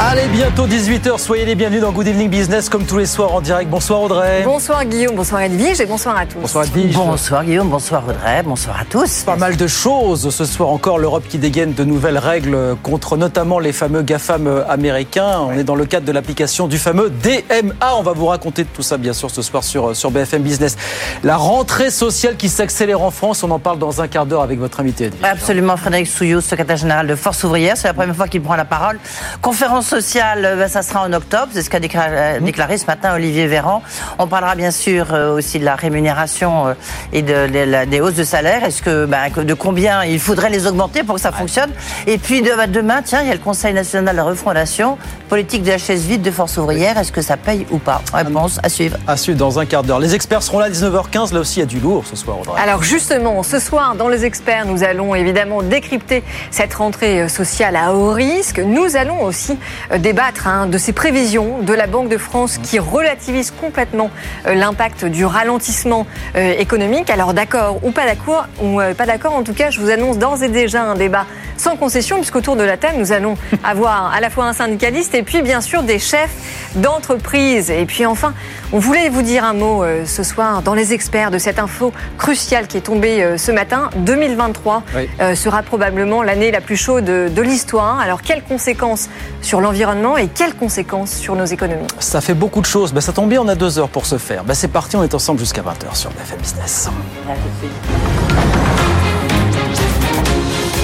Allez, bientôt 18h, soyez les bienvenus dans Good Evening Business comme tous les soirs en direct. Bonsoir Audrey. Bonsoir Guillaume, bonsoir Edwige et bonsoir à tous. Bonsoir Edwige. Bonsoir Guillaume, bonsoir Audrey, bonsoir à tous. Pas mal de choses ce soir encore, l'Europe qui dégaine de nouvelles règles contre notamment les fameux GAFAM américains. On est dans le cadre de l'application du fameux DMA. On va vous raconter tout ça bien sûr ce soir sur, sur BFM Business. La rentrée sociale qui s'accélère en France, on en parle dans un quart d'heure avec votre invité Edwige. Absolument, Frédéric Souillot, secrétaire général de Force ouvrière, c'est la première fois qu'il prend la parole. Conférence sociale, ben, ça sera en octobre, c'est ce qu'a déclaré, déclaré, ce matin Olivier Véran. On parlera bien sûr euh, aussi de la rémunération euh, et de, des hausses de salaire. Est-ce que, ben, de combien il faudrait les augmenter pour que ça fonctionne? Et puis de, demain, tiens, il y a le Conseil national de la refondation, politique de la chaise vide de Force ouvrière. Est-ce que ça paye ou pas? Réponse à suivre. À suivre dans un quart d'heure. Les experts seront là à 19h15. Là aussi, il y a du lourd ce soir. Audrey. Alors justement, ce soir, dans les experts, nous allons évidemment décrypter cette rentrée euh, sociale à haut risque. Nous allons aussi débattre hein, de ces prévisions de la Banque de France qui relativise complètement euh, l'impact du ralentissement euh, économique. Alors d'accord ou pas d'accord, ou euh, pas d'accord, en tout cas, je vous annonce d'ores et déjà un débat sans concession, puisqu'autour de la table, nous allons avoir à la fois un syndicaliste et puis bien sûr des chefs d'entreprise. Et puis enfin, on voulait vous dire un mot ce soir dans les experts de cette info cruciale qui est tombée ce matin. 2023 oui. sera probablement l'année la plus chaude de, de l'histoire. Alors quelles conséquences sur l'environnement et quelles conséquences sur nos économies Ça fait beaucoup de choses. Ben, ça tombe bien, on a deux heures pour ce faire. Ben, c'est parti, on est ensemble jusqu'à 20h sur BFM Business.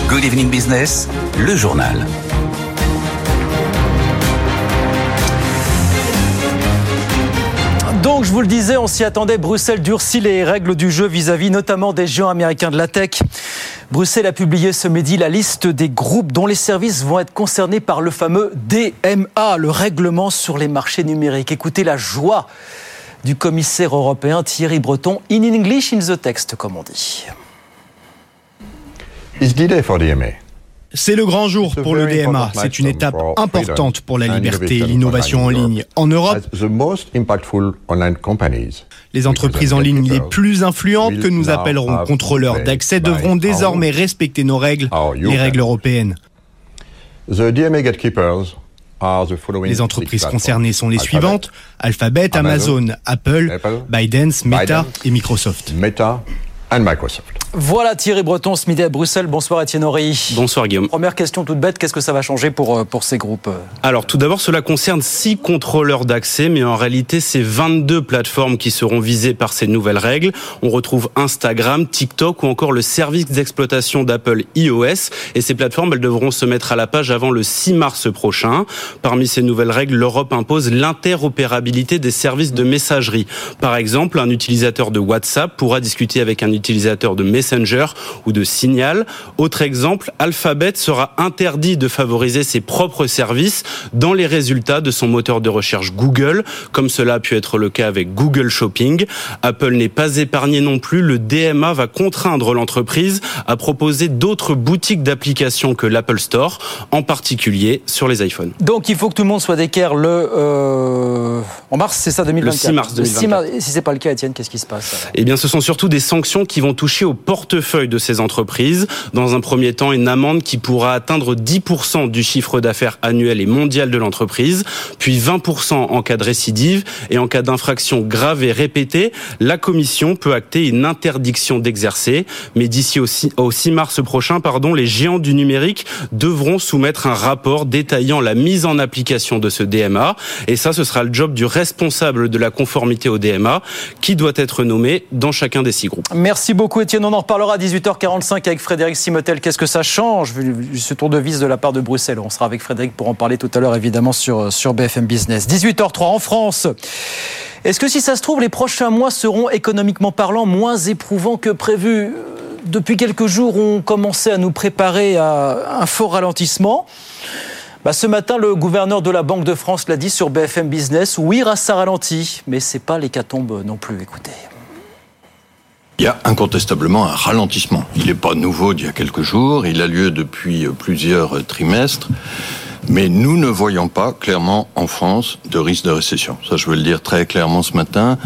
Good Evening Business, le journal. Donc, je vous le disais, on s'y attendait. Bruxelles durcit les règles du jeu vis-à-vis -vis notamment des géants américains de la tech. Bruxelles a publié ce midi la liste des groupes dont les services vont être concernés par le fameux DMA, le règlement sur les marchés numériques. Écoutez la joie du commissaire européen Thierry Breton, in English in the text, comme on dit. It's for DMA. C'est le grand jour pour le DMA. C'est une étape importante pour la liberté et l'innovation en ligne. En Europe, les entreprises en ligne les plus influentes que nous appellerons contrôleurs d'accès devront désormais respecter nos règles, les règles européennes. Les entreprises concernées sont les suivantes Alphabet, Amazon, Apple, ByteDance, Meta et Microsoft. Meta and Microsoft. Voilà Thierry Breton ce midi à Bruxelles. Bonsoir Étienne Horry. Bonsoir Guillaume. Première question toute bête, qu'est-ce que ça va changer pour, pour ces groupes Alors tout d'abord, cela concerne six contrôleurs d'accès, mais en réalité, c'est 22 plateformes qui seront visées par ces nouvelles règles. On retrouve Instagram, TikTok ou encore le service d'exploitation d'Apple iOS. Et ces plateformes, elles devront se mettre à la page avant le 6 mars prochain. Parmi ces nouvelles règles, l'Europe impose l'interopérabilité des services de messagerie. Par exemple, un utilisateur de WhatsApp pourra discuter avec un utilisateur de Messenger ou de Signal. Autre exemple, Alphabet sera interdit de favoriser ses propres services dans les résultats de son moteur de recherche Google, comme cela a pu être le cas avec Google Shopping. Apple n'est pas épargné non plus. Le DMA va contraindre l'entreprise à proposer d'autres boutiques d'applications que l'Apple Store, en particulier sur les iPhones. Donc il faut que tout le monde soit d'équerre le euh, en mars, c'est ça 2024. Le 6 mars 2024. Le 6 mars, si c'est pas le cas, Étienne, qu'est-ce qui se passe? Eh bien, ce sont surtout des sanctions qui vont toucher au portefeuille de ces entreprises. Dans un premier temps, une amende qui pourra atteindre 10% du chiffre d'affaires annuel et mondial de l'entreprise, puis 20% en cas de récidive et en cas d'infraction grave et répétée, la commission peut acter une interdiction d'exercer. Mais d'ici au 6, au 6 mars prochain, pardon, les géants du numérique devront soumettre un rapport détaillant la mise en application de ce DMA. Et ça, ce sera le job du responsable de la conformité au DMA, qui doit être nommé dans chacun des six groupes. Merci beaucoup, Étienne. On en reparlera à 18h45 avec Frédéric Simotel. Qu'est-ce que ça change, vu ce tour de vis de la part de Bruxelles? On sera avec Frédéric pour en parler tout à l'heure, évidemment, sur, sur BFM Business. 18h03 en France. Est-ce que si ça se trouve, les prochains mois seront économiquement parlant moins éprouvants que prévu? Depuis quelques jours, on commençait à nous préparer à un fort ralentissement. bah, ce matin, le gouverneur de la Banque de France l'a dit sur BFM Business. Oui, ça ralentit, mais c'est pas l'hécatombe non plus. Écoutez. Il y a incontestablement un ralentissement. Il n'est pas nouveau d'il y a quelques jours, il a lieu depuis plusieurs trimestres. Mais nous ne voyons pas clairement en France de risque de récession. Ça, je veux le dire très clairement ce matin.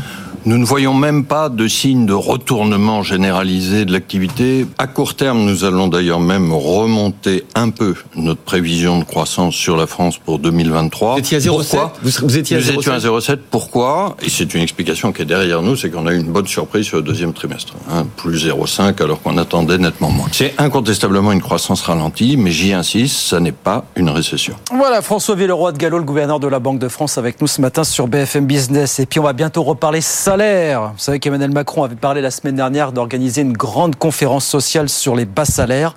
Nous ne voyons même pas de signe de retournement généralisé de l'activité. À court terme, nous allons d'ailleurs même remonter un peu notre prévision de croissance sur la France pour 2023. Vous étiez à 0,7 vous, étiez à Nous étions à 0,7. Pourquoi Et c'est une explication qui est derrière nous, c'est qu'on a eu une bonne surprise sur le deuxième trimestre. Hein, plus 0,5 alors qu'on attendait nettement moins. C'est incontestablement une croissance ralentie, mais j'y insiste, ça n'est pas une récession. Voilà, François Villeroy de Gallo, le gouverneur de la Banque de France, avec nous ce matin sur BFM Business. Et puis on va bientôt reparler vous savez qu'Emmanuel Macron avait parlé la semaine dernière d'organiser une grande conférence sociale sur les bas salaires.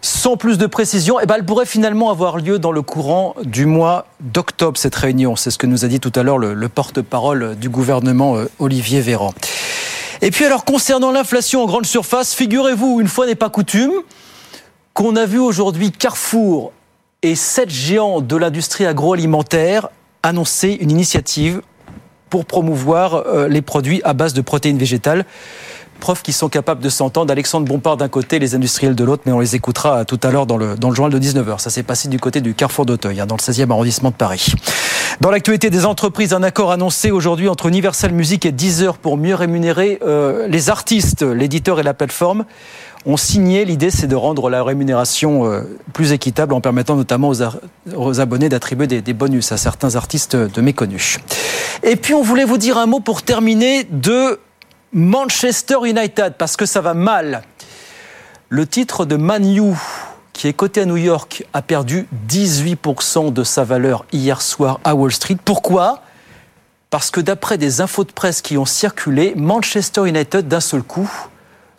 Sans plus de précision, eh ben, elle pourrait finalement avoir lieu dans le courant du mois d'octobre, cette réunion. C'est ce que nous a dit tout à l'heure le, porte-parole du gouvernement, euh, Olivier Véran. Et puis alors, concernant l'inflation en grande surface, figurez-vous, une fois n'est pas coutume, qu'on a vu aujourd'hui Carrefour et sept géants de l'industrie agroalimentaire annoncer une initiative pour promouvoir euh, les produits à base de protéines végétales. Preuve qu'ils sont capables de s'entendre. Alexandre Bompard d'un côté, les industriels de l'autre, mais on les écoutera tout à l'heure dans le, dans le journal de 19h. Ça s'est passé du côté du Carrefour d'Auteuil, hein, dans le 16e arrondissement de Paris. Dans l'actualité des entreprises, un accord annoncé aujourd'hui entre Universal Music et Deezer pour mieux rémunérer euh, les artistes, l'éditeur et la plateforme ont signé. L'idée, c'est de rendre la rémunération euh, plus équitable en permettant notamment aux, abonnés d'attribuer des, bonus à certains artistes de méconnus. Et puis, on voulait vous dire un mot pour terminer de Manchester United, parce que ça va mal. Le titre de Man U, qui est coté à New York, a perdu 18% de sa valeur hier soir à Wall Street. Pourquoi? Parce que d'après des infos de presse qui ont circulé, Manchester United, d'un seul coup,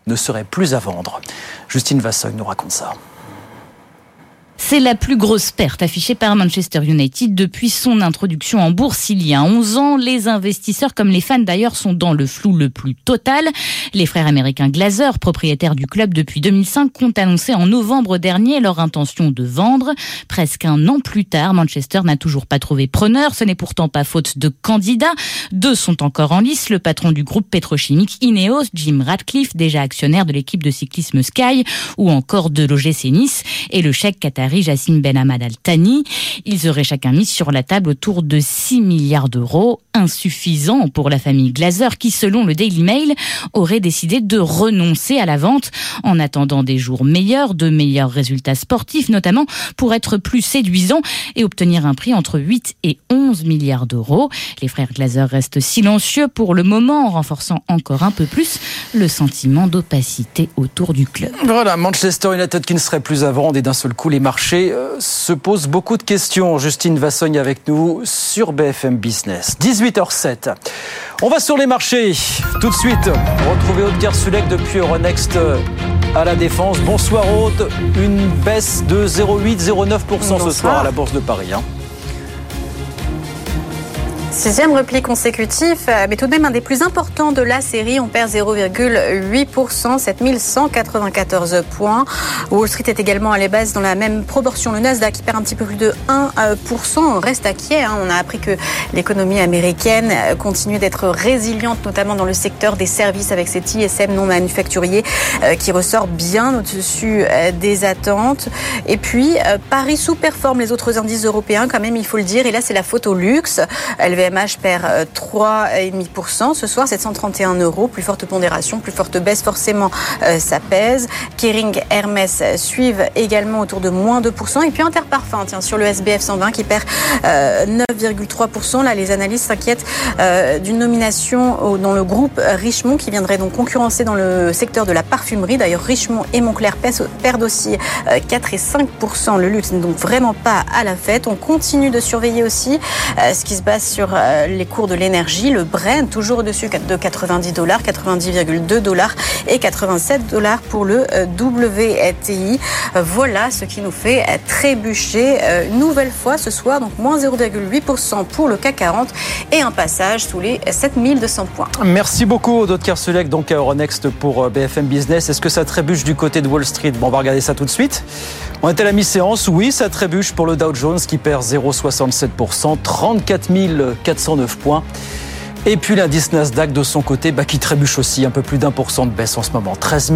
ne serait plus à vendre. Justine Vassogne nous raconte ça. C'est la plus grosse perte affichée par Manchester United depuis son introduction en bourse il y a 11 ans. Les investisseurs, comme les fans d'ailleurs, sont dans le flou le plus total. Les frères américains Glazer, propriétaires du club depuis 2005, ont annoncé en novembre dernier leur intention de vendre. Presque un an plus tard, Manchester n'a toujours pas trouvé preneur. Ce n'est pourtant pas faute de candidats. Deux sont encore en lice. Le patron du groupe pétrochimique Ineos, Jim Radcliffe, déjà actionnaire de l'équipe de cyclisme Sky, ou encore de l'OGC Nice, et le chèque qatari Jassim Ben Ahmad Al Thani. Ils auraient chacun mis sur la table autour de 6 milliards d'euros, insuffisant pour la famille Glazer qui, selon le Daily Mail, aurait décidé de renoncer à la vente en attendant des jours meilleurs, de meilleurs résultats sportifs notamment, pour être plus séduisants et obtenir un prix entre 8 et 11 milliards d'euros. Les frères Glazer restent silencieux pour le moment en renforçant encore un peu plus le sentiment d'opacité autour du club. Voilà, Manchester United qui ne serait plus à vendre et d'un seul coup les marchés euh, se pose beaucoup de questions. Justine Vassogne avec nous sur BFM Business. 18h07. On va sur les marchés. Tout de suite, retrouver Aude Sulek depuis Euronext euh, à la Défense. Bonsoir Aude. Une baisse de 0,8-0,9% ce soir à la Bourse de Paris. Hein. Sixième repli consécutif, euh, mais tout de même un des plus importants de la série. On perd 0,8%, 7194 points. Wall Street est également à la base dans la même proportion. Le Nasdaq qui perd un petit peu plus de 1%. On reste inquiet. Hein. On a appris que l'économie américaine euh, continue d'être résiliente, notamment dans le secteur des services avec cet ISM non manufacturier euh, qui ressort bien au-dessus des attentes. Et puis, Paris sous-performe les autres indices européens quand même, il faut le dire. Et là, c'est la faute au luxe. VMH perd 3,5% euh, ce soir, 731 euros. Plus forte pondération, plus forte baisse, forcément, euh, ça pèse. Kering, Hermès suivent également autour de moins 2%. Et puis Interparfum, tiens, sur le SBF 120 qui perd 9,3%. Euh, Là, les analystes s'inquiètent d'une nomination dans le groupe Richemont qui viendrait donc concurrencer dans le secteur de la parfumerie. D'ailleurs, Richemont et Montclair perdent aussi 4 et 5%. Le luxe n'est donc vraiment pas à la fête. On continue de surveiller aussi ce qui se base sur euh, les cours de l'énergie. Le Brent, toujours au-dessus de 90 dollars, 90,2 dollars et 87 dollars pour le euh, WTI. Voilà ce qui nous fait trébucher une nouvelle fois ce soir, donc moins 0,8% pour le CAC 40 et un passage sous les 7200 points. Merci beaucoup, Aude Kerselec, donc à Euronext pour BFM Business. Est-ce que ça trébuche du côté de Wall Street? Bon, on va regarder ça tout de suite. On est à la mi-séance. Oui, ça trébuche pour le Dow Jones qui perd 0,67%, 34 409 points. Et puis l'indice Nasdaq de son côté, bah, qui trébuche aussi un peu plus d'un pour cent de baisse en ce moment, 13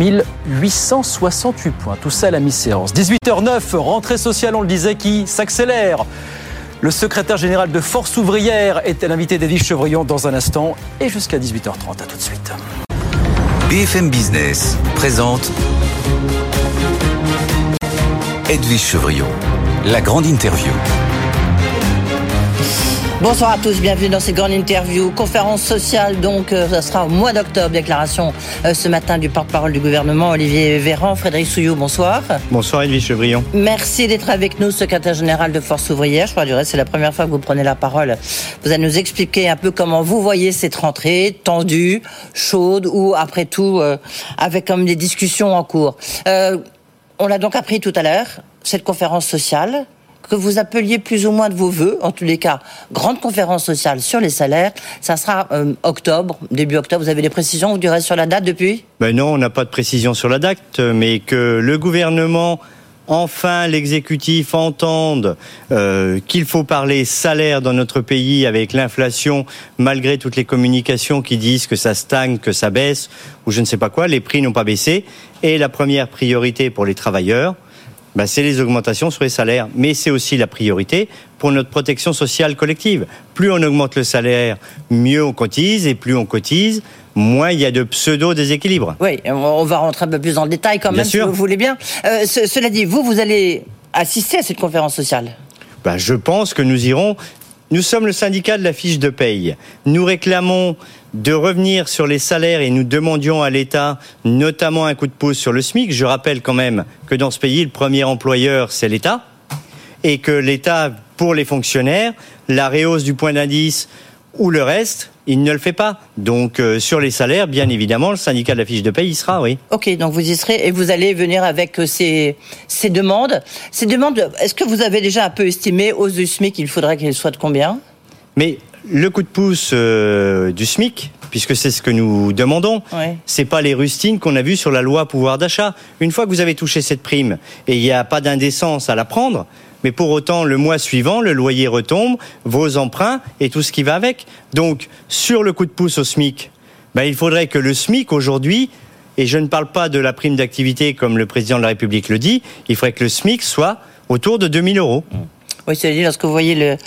868 points. Tout ça à la mi-séance. 18h09, rentrée sociale, on le disait, qui s'accélère. Le secrétaire général de Force ouvrière était l'invité d'Edwige Chevrillon dans un instant et jusqu'à 18h30. À tout de suite. BFM Business présente Edwige Chevrillon, la grande interview. Bonsoir à tous, bienvenue dans cette grande interview. Conférence sociale, donc, euh, ça sera au mois d'octobre. Déclaration euh, ce matin du porte-parole du gouvernement, Olivier Véran. Frédéric Souillot, bonsoir. Bonsoir, Edwige Chevrillon. Merci d'être avec nous, secrétaire général de Force ouvrière. Je crois du reste, c'est la première fois que vous prenez la parole. Vous allez nous expliquer un peu comment vous voyez cette rentrée, tendue, chaude, ou après tout, euh, avec comme des discussions en cours. on l'a donc appris tout à l'heure, cette conférence sociale que vous appeliez plus ou moins de vos voeux, en tous les cas, grande conférence sociale sur les salaires. Ça sera euh, octobre, début octobre. Vous avez des précisions, vous direz sur la date depuis? Ben non, on n'a pas de précision sur la date, mais que le gouvernement enfin l'exécutif entende euh, qu'il faut parler salaire dans notre pays avec l'inflation, malgré toutes les communications qui disent que ça stagne, que ça baisse, ou je ne sais pas quoi, les prix n'ont pas baissé. Et la première priorité pour les travailleurs, bah, c'est les augmentations sur les salaires. Mais c'est aussi la priorité pour notre protection sociale collective. Plus on augmente le salaire, mieux on cotise, et plus on cotise, moins il y a de pseudo-déséquilibre. Oui, on va rentrer un peu plus dans le détail quand même, si vous voulez bien. Euh, cela dit, vous, vous allez assister à cette conférence sociale? Bah, Je pense que nous irons. Nous sommes le syndicat de la fiche de paye. Nous réclamons de revenir sur les salaires et nous demandions à l'État notamment un coup de pouce sur le SMIC. Je rappelle quand même que dans ce pays, le premier employeur, c'est l'État et que l'État, pour les fonctionnaires, la réhausse du point d'indice ou le reste, il ne le fait pas. Donc euh, sur les salaires, bien évidemment, le syndicat de la fiche de paye y sera, oui. Ok, donc vous y serez et vous allez venir avec euh, ces, ces demandes. Ces demandes, est-ce que vous avez déjà un peu estimé hausse du SMIC, il faudrait qu'elle soit de combien? Mais le coup de pouce euh, du SMIC, puisque c'est ce que nous demandons, c'est pas les rustines qu'on a vues sur la loi pouvoir d'achat. Une fois que vous avez touché cette prime et il n'y a pas d'indécence à la prendre, mais pour autant, le mois suivant, le loyer retombe, vos emprunts et tout ce qui va avec. Donc, sur le coup de pouce au SMIC, ben, il faudrait que le SMIC aujourd'hui, et je ne parle pas de la prime d'activité comme le président de la République le dit, il faudrait que le SMIC soit autour de 2000 euros. Oui, c'est-à-dire lorsque vous voyez le,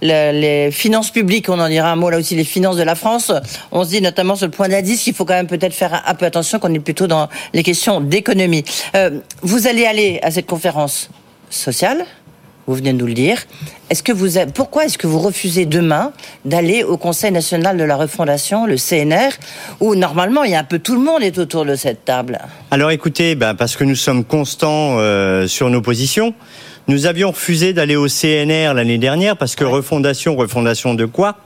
les finances publiques, on en dira un mot là aussi, les finances de la France, on se dit notamment sur le point d'indice qu'il faut quand même peut-être faire un peu attention qu'on est plutôt dans les questions d'économie. Euh, vous allez aller à cette conférence sociale vous venez de nous le dire. Est-ce que vous, pourquoi est-ce que vous refusez demain d'aller au Conseil national de la refondation, le CNR, où normalement il y a un peu tout le monde est autour de cette table? Alors écoutez, ben, parce que nous sommes constants euh, sur nos positions. Nous avions refusé d'aller au CNR l'année dernière parce que refondation, refondation de quoi?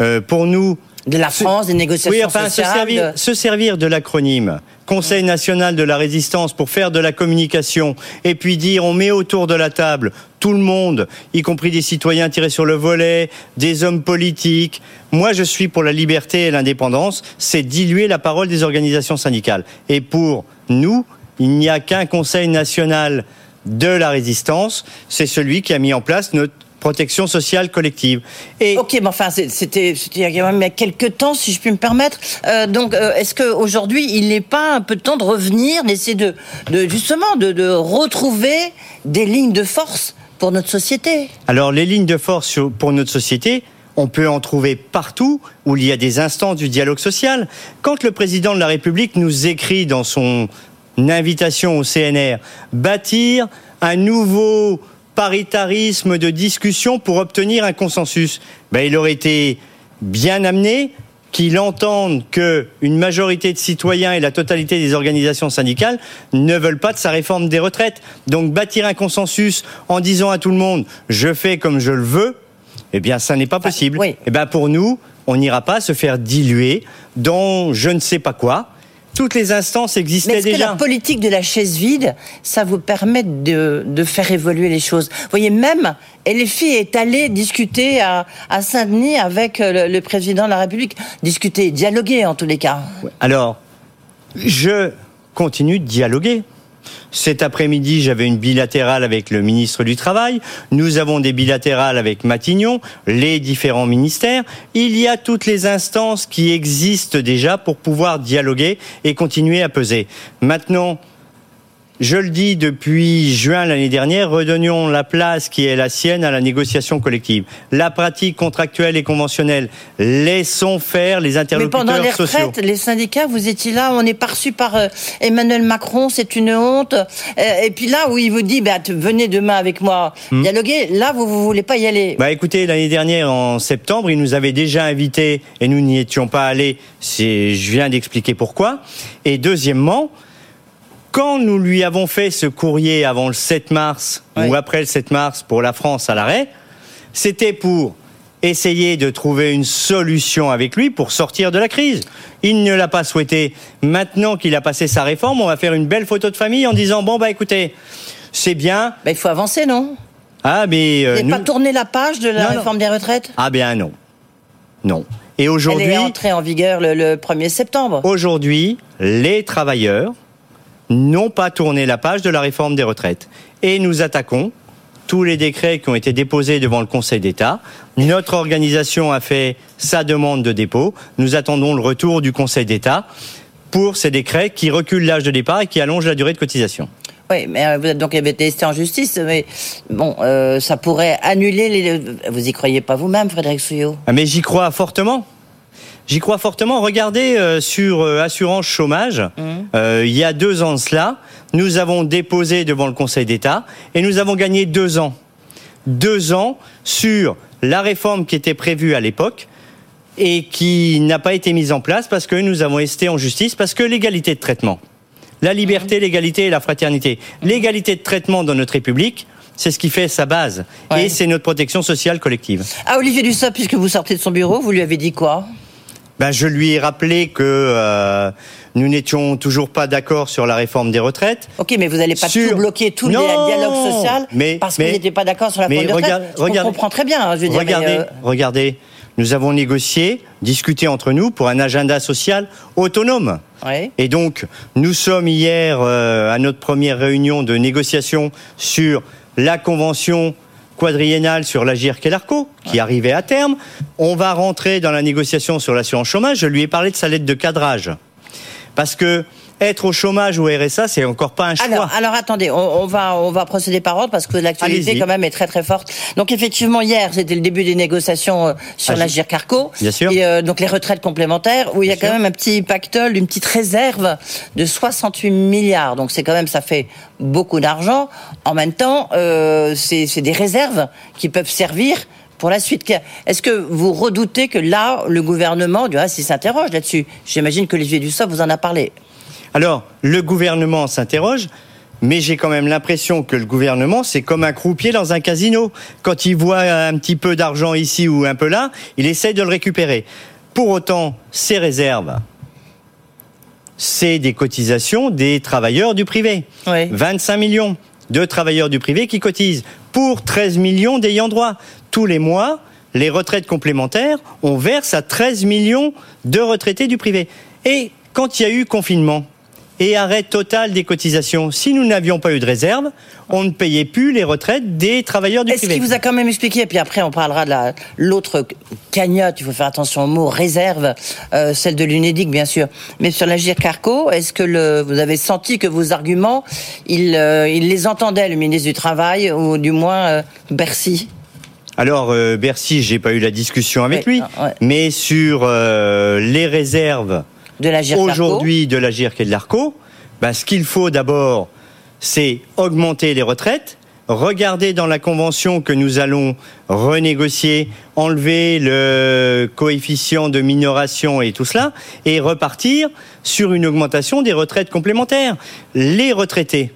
Euh, Pour nous, de la France, des négociations oui, enfin, Se servir, se servir de l'acronyme Conseil national de la résistance pour faire de la communication et puis dire on met autour de la table tout le monde, y compris des citoyens tirés sur le volet, des hommes politiques. Moi, je suis pour la liberté et l'indépendance. C'est diluer la parole des organisations syndicales. Et pour nous, il n'y a qu'un Conseil national de la résistance, c'est celui qui a mis en place notre protection sociale collective. Et ok, mais enfin, c'était il y a même quelques temps, si je puis me permettre. Euh, donc, euh, est-ce qu'aujourd'hui, il n'est pas un peu de temps de revenir, d'essayer de, de, justement de, de retrouver des lignes de force pour notre société? Alors, les lignes de force pour notre société, on peut en trouver partout où il y a des instances du dialogue social. Quand le président de la République nous écrit dans son invitation au CNR, bâtir un nouveau paritarisme de discussion pour obtenir un consensus. Ben, il aurait été bien amené qu'il entende que une majorité de citoyens et la totalité des organisations syndicales ne veulent pas de sa réforme des retraites. Donc bâtir un consensus en disant à tout le monde je fais comme je le veux, Eh bien, ça n'est pas possible. oui. Eh bien, pour nous, on n'ira pas se faire diluer dans je ne sais pas quoi. Toutes les instances Mais existaient est-ce que la politique de la chaise vide, ça vous permet de, de faire évoluer les choses? Vous voyez, même LFI est allé discuter à, à Saint-Denis avec euh, le, le président de la République. Discuter, dialoguer en tous les cas. Alors, je continue de dialoguer. Cet après-midi, j'avais une bilatérale avec le ministre du Travail. Nous avons des bilatérales avec Matignon, les différents ministères. Il y a toutes les instances qui existent déjà pour pouvoir dialoguer et continuer à peser. Maintenant, je le dis depuis juin l'année dernière, redonnions la place qui est la sienne à la négociation collective. La pratique contractuelle et conventionnelle, laissons faire les Mais interlocuteurs pendant les sociaux. retraites, les syndicats, vous étiez là, on est pas reçu par euh, Emmanuel Macron, c'est une honte. Euh, et puis là où il vous dit, bah, venez demain avec moi Hmm. dialoguer, là vous vous voulez pas y aller. Bah écoutez, l'année dernière, en septembre, il nous avait déjà invités et nous n'y étions pas allés. Je viens d'expliquer pourquoi. Et deuxièmement, quand nous lui avons fait ce courrier avant le 7 mars ou après le 7 mars pour la France à l'arrêt, c'était pour essayer de trouver une solution avec lui pour sortir de la crise. Il ne l'a pas souhaité. Maintenant qu'il a passé sa réforme, on va faire une belle photo de famille en disant bon bah écoutez, c'est bien. il faut avancer, non? Ah mais euh, nous- pas tourné la page de la Non, non. réforme des retraites? Ah bien non. Non. Et Elle aujourd'hui, est entrée en vigueur le, le 1er septembre. aujourd'hui, les travailleurs n'ont pas tourné la page de la réforme des retraites. Et nous attaquons tous les décrets qui ont été déposés devant le Conseil d'État. Notre organisation a fait sa demande de dépôt. Nous attendons le retour du Conseil d'État pour ces décrets qui reculent l'âge de départ et qui allongent la durée de cotisation. Oui, mais euh, vous êtes donc testé en justice, mais bon, euh, ça pourrait annuler les. Vous y croyez pas vous-même, Frédéric Souillot? Ah, Mais j'y crois fortement. J'y crois fortement. Regardez euh, sur euh, assurance chômage, euh, il y a deux ans de cela, nous avons déposé devant le Conseil d'État et nous avons gagné deux ans. Deux ans sur la réforme qui était prévue à l'époque et qui n'a pas été mise en place parce que nous avons été en justice, parce que l'égalité de traitement, la liberté, l'égalité et la fraternité, l'égalité de traitement dans notre République, c'est ce qui fait sa base. Et c'est notre protection sociale collective. Ah, Olivier Dussopt, puisque vous sortez de son bureau, vous lui avez dit quoi? Ben, je lui ai rappelé que euh, nous n'étions toujours pas d'accord sur la réforme des retraites. Ok, mais vous n'allez pas Sur- tout bloquer, tout le dialogue social, Mais- parce que mais- vous n'étiez pas d'accord sur la réforme des retraites. Je regarde- comprends très bien, hein, je veux dire. mais, regardez, euh, regardez, nous avons négocié, discuté entre nous pour un agenda social autonome. Ouais. Et donc, nous sommes hier euh, à notre première réunion de négociation sur la convention quadriennale sur l'Agir et l'ARCO, qui arrivait à terme. On va rentrer dans la négociation sur l'assurance chômage. Je lui ai parlé de sa lettre de cadrage. Parce que être au chômage ou au RSA, c'est encore pas un choix. Alors, alors attendez, on, on va on va procéder par ordre parce que l'actualité quand même est très très forte. Donc effectivement hier c'était le début des négociations euh, sur Ah, la je- GIRCARCO. Bien sûr. Et euh, donc les retraites complémentaires où il y a quand même un petit pactole, une petite réserve de 68 milliards. Donc c'est quand même ça fait beaucoup d'argent. En même temps, euh, c'est c'est des réserves qui peuvent servir. Pour la suite, est-ce que vous redoutez que là, le gouvernement, du reste, il s'interroge là-dessus J'imagine que Olivier Dussopt vous en a parlé. Alors, le gouvernement s'interroge, mais j'ai quand même l'impression que le gouvernement, c'est comme un croupier dans un casino. Quand il voit un petit peu d'argent ici ou un peu là, il essaye de le récupérer. Pour autant, ces réserves, c'est des cotisations des travailleurs du privé. 25 millions de travailleurs du privé qui cotisent pour 13 millions d'ayants droit. Tous les mois, les retraites complémentaires, on verse à 13 millions de retraités du privé. Et quand il y a eu confinement et arrêt total des cotisations, si nous n'avions pas eu de réserve, on ne payait plus les retraites des travailleurs du Est-ce privé. qu'il vous a quand même expliqué, et puis après on parlera de la- l'autre cagnotte, il faut faire attention au mot, réserve, euh, celle de l'UNEDIC bien sûr, mais sur la Carco, est-ce que le, vous avez senti que vos arguments, il, euh, il les entendait le ministre du Travail, ou du moins euh, Bercy? Alors euh, Bercy, j'ai pas eu la discussion avec lui, ah, ouais. mais sur euh, les réserves aujourd'hui de la GIRC et de l'ARCO, bah, ce qu'il faut d'abord, c'est augmenter les retraites. Regardez dans la convention que nous allons renégocier, enlever le coefficient de minoration et tout cela, et repartir sur une augmentation des retraites complémentaires. Les retraités,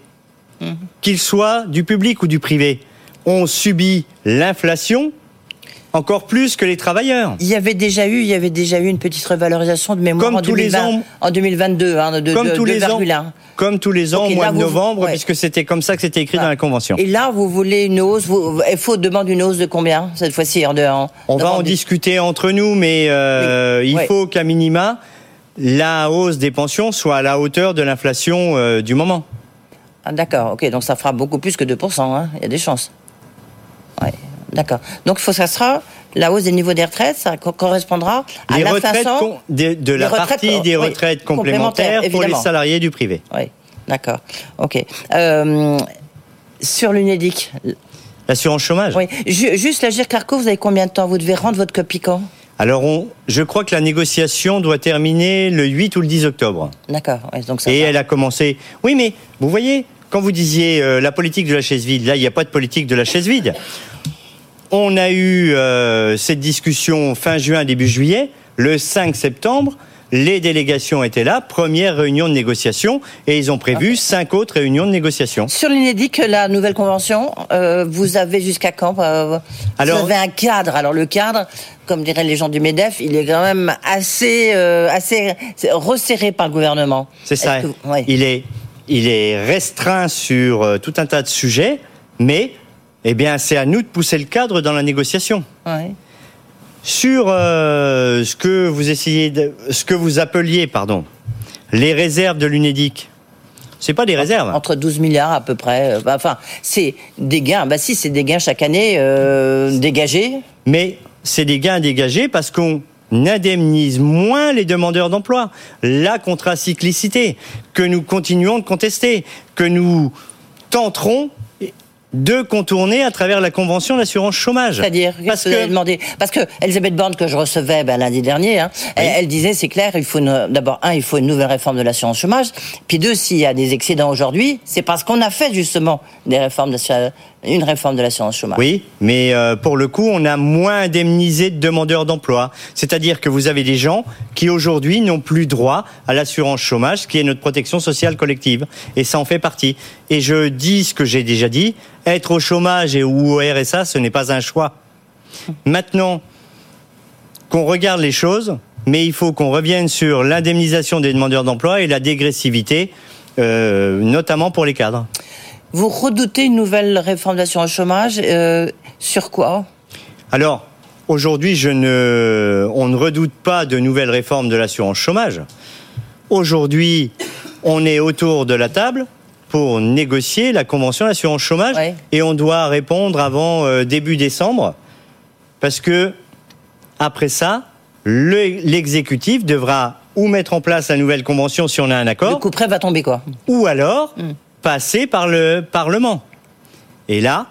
qu'ils soient du public ou du privé, ont subi l'inflation encore plus que les travailleurs. Il y avait déjà eu, il y avait déjà eu une petite revalorisation de mémoire Comme en, tous les 2020, ans. en 2022, hein, de, Comme de- tous les ans. 2,1. Comme tous les ans au mois de novembre, puisque c'était comme ça que c'était écrit dans la convention. Et là, vous voulez une hausse, vous, FO demande une hausse de combien cette fois-ci en, de- en- On va en discuter entre nous, mais euh, il faut qu'à minima, la hausse des pensions soit à la hauteur de l'inflation euh, du moment. Ah, D'accord, ok, donc ça fera beaucoup plus que 2%, hein. il y a des chances. Ouais, d'accord. Donc faut ça sera la hausse des niveaux des retraites, ça co- correspondra à Les l'inflation. de, de la retraites, partie des oui, retraites complémentaires, complémentaires pour les salariés du privé. Oui, d'accord, ok. Euh, sur l'UNEDIC, L'assurance chômage. oui. Ju- juste la GIRCARCO, vous avez combien de temps? Vous devez rendre votre copie quand? Alors, on, je crois que la négociation doit terminer le 8 ou le 10 octobre. D'accord, ouais, donc ça Et va. elle a commencé. Oui, mais vous voyez, quand vous disiez euh, la politique de la chaise vide, là, il n'y a pas de politique de la chaise vide. On a eu euh, cette discussion fin juin, début juillet. Le 5 septembre, les délégations étaient là, première réunion de négociation, et ils ont prévu cinq autres réunions de négociation. Sur l'UNEDIC, la nouvelle convention, euh, vous avez jusqu'à quand euh, Alors- Vous avez un cadre. Alors le cadre, comme diraient les gens du MEDEF, il est quand même assez, euh, assez resserré par le gouvernement. C'est ça. Est-ce que- ouais. Il est, il est restreint sur tout un tas de sujets, mais eh bien, c'est à nous de pousser le cadre dans la négociation. Ouais. Sur euh, ce que vous essayez, de, ce que vous appeliez, pardon, les réserves de l'UNEDIC. C'est pas des réserves. Entre 12 milliards à peu près. euh, bah, Enfin, c'est des gains. Bah si, c'est des gains chaque année euh, dégagés. Mais c'est des gains dégagés parce qu'on indemnise moins les demandeurs d'emploi. La contracyclicité que nous continuons de contester, que nous tenterons de contourner à travers la convention d'assurance chômage. C'est-à-dire, parce que demandé? Parce que Elisabeth Borne que je recevais ben, lundi dernier, hein, elle, elle disait c'est clair, il faut une- d'abord un, il faut une nouvelle réforme de l'assurance chômage. Puis deux, s'il y a des excédents aujourd'hui, c'est parce qu'on a fait justement des réformes d'assurance- une réforme de l'assurance chômage. Oui, mais euh, pour le coup, on a moins indemnisé de demandeurs d'emploi. C'est-à-dire que vous avez des gens qui aujourd'hui n'ont plus droit à l'assurance chômage, qui est notre protection sociale collective. Et ça en fait partie. Et je dis ce que j'ai déjà dit, être au chômage et ou au RSA, ce n'est pas un choix. Maintenant, qu'on regarde les choses, mais il faut qu'on revienne sur l'indemnisation des demandeurs d'emploi et la dégressivité, euh, notamment pour les cadres. Vous redoutez une nouvelle réforme de l'assurance chômage euh, sur quoi Alors, aujourd'hui, je ne, on ne redoute pas de nouvelles réformes de l'assurance chômage. Aujourd'hui, on est autour de la table pour négocier la convention d'assurance chômage et on doit répondre avant euh, début décembre parce que après ça, le- l'exécutif devra ou mettre en place la nouvelle convention si on a un accord. Le coup près va tomber quoi Ou alors passer par le Parlement. Et là,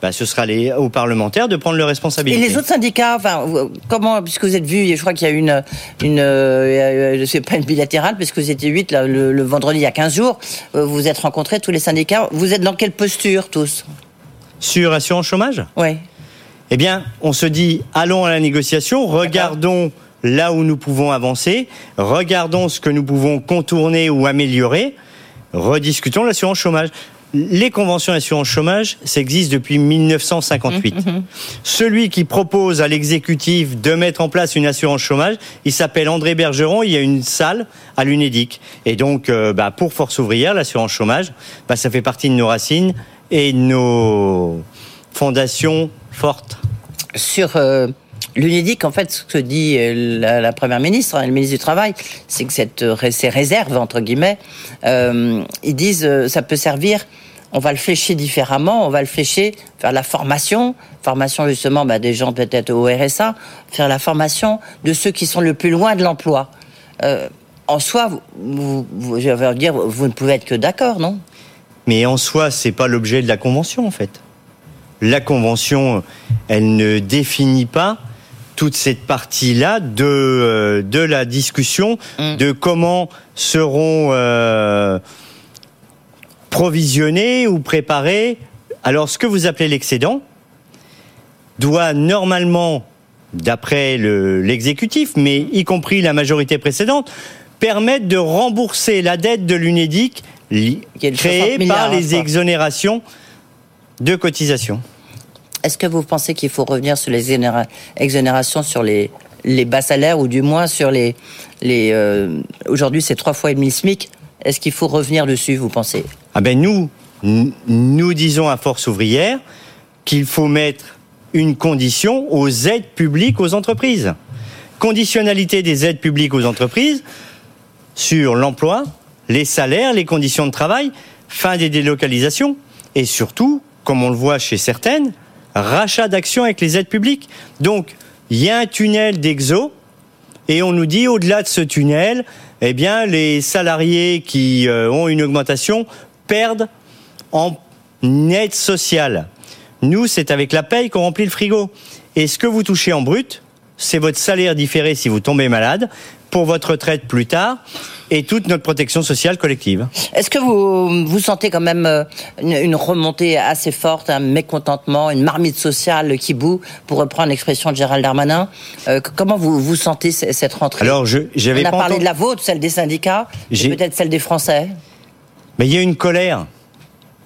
bah, ce sera les, aux parlementaires de prendre leurs Et responsabilités. les autres syndicats, enfin, comment, puisque vous êtes vus, je crois qu'il y a eu une, une, euh, euh, c'est pas une bilatérale, puisque vous étiez huit là, le, le vendredi il y a 15 jours, euh, vous vous êtes rencontrés tous les syndicats. Vous êtes dans quelle posture tous? Sur assurance chômage? Oui. Eh bien, on se dit, allons à la négociation, regardons là où nous pouvons avancer, regardons ce que nous pouvons contourner ou améliorer, rediscutons l'assurance chômage. Les conventions d'assurance chômage, ça existe depuis 1958. Celui qui propose à l'exécutif de mettre en place une assurance chômage, il s'appelle André Bergeron, il y a une salle à l'UNEDIC. Et donc, euh, bah, pour Force ouvrière, l'assurance chômage, bah, ça fait partie de nos racines et nos fondations fortes. Sur euh, l'UNEDIC, en fait, ce que dit euh, la, première ministre, hein, le ministre du Travail, c'est que euh, ces réserves, entre guillemets, euh, ils disent euh, ça peut servir. On va le flécher différemment, on va le flécher vers la formation, formation justement bah, des gens peut-être au RSA, faire la formation de ceux qui sont le plus loin de l'emploi. En soi, vous, dire, vous ne pouvez être que d'accord, non? Mais en soi, c'est pas l'objet de la convention, en fait. La convention, elle ne définit pas toute cette partie-là de, euh, de la discussion de comment seront euh, provisionnés ou préparés. Alors, ce que vous appelez l'excédent doit normalement, d'après le- l'exécutif, mais y compris la majorité précédente, permettre de rembourser la dette de l'UNEDIC créée 60 milliards, par les exonérations de cotisations. Est-ce que vous pensez qu'il faut revenir sur les exonérations sur les, bas salaires ou du moins sur les... euh, Aujourd'hui, c'est trois fois et demi SMIC? Est-ce qu'il faut revenir dessus, vous pensez? Ah ben nous, nous disons à Force ouvrière qu'il faut mettre une condition aux aides publiques aux entreprises. Conditionnalité des aides publiques aux entreprises sur l'emploi, les salaires, les conditions de travail, fin des délocalisations et surtout, comme on le voit chez certaines, rachat d'actions avec les aides publiques. Donc, il y a un tunnel d'exo et on nous dit au-delà de ce tunnel, eh bien, les salariés qui euh, ont une augmentation perdent en aide sociale. Nous, c'est avec la paye qu'on remplit le frigo. Et ce que vous touchez en brut, c'est votre salaire différé si vous tombez malade, pour votre retraite plus tard, et toute notre protection sociale collective. Est-ce que vous, vous sentez quand même euh, une, remontée assez forte, un mécontentement, une marmite sociale qui boue, pour reprendre l'expression de Gérald Darmanin? Euh, Comment vous, vous sentez cette rentrée? Alors, j'avais On a parlé de la vôtre, celle des syndicats, et peut-être celle des Français. Mais il y a une colère.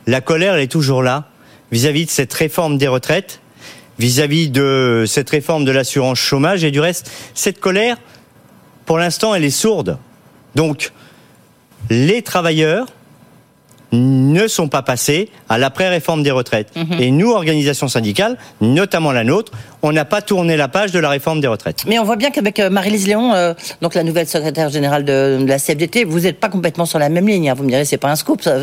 La colère, elle est toujours là vis-à-vis de cette réforme des retraites, vis-à-vis de cette réforme de l'assurance chômage et du reste. Cette colère, pour l'instant, elle est sourde. Donc, les travailleurs ne sont pas passés à l'après-réforme des retraites. Mhm. Et nous, organisations syndicales, notamment la nôtre, on n'a pas tourné la page de la réforme des retraites. Mais on voit bien qu'avec euh, Marie-Lise Léon, euh, donc la nouvelle secrétaire générale de, la CFDT, vous n'êtes pas complètement sur la même ligne. Hein. Vous me direz, c'est pas un scoop, ça,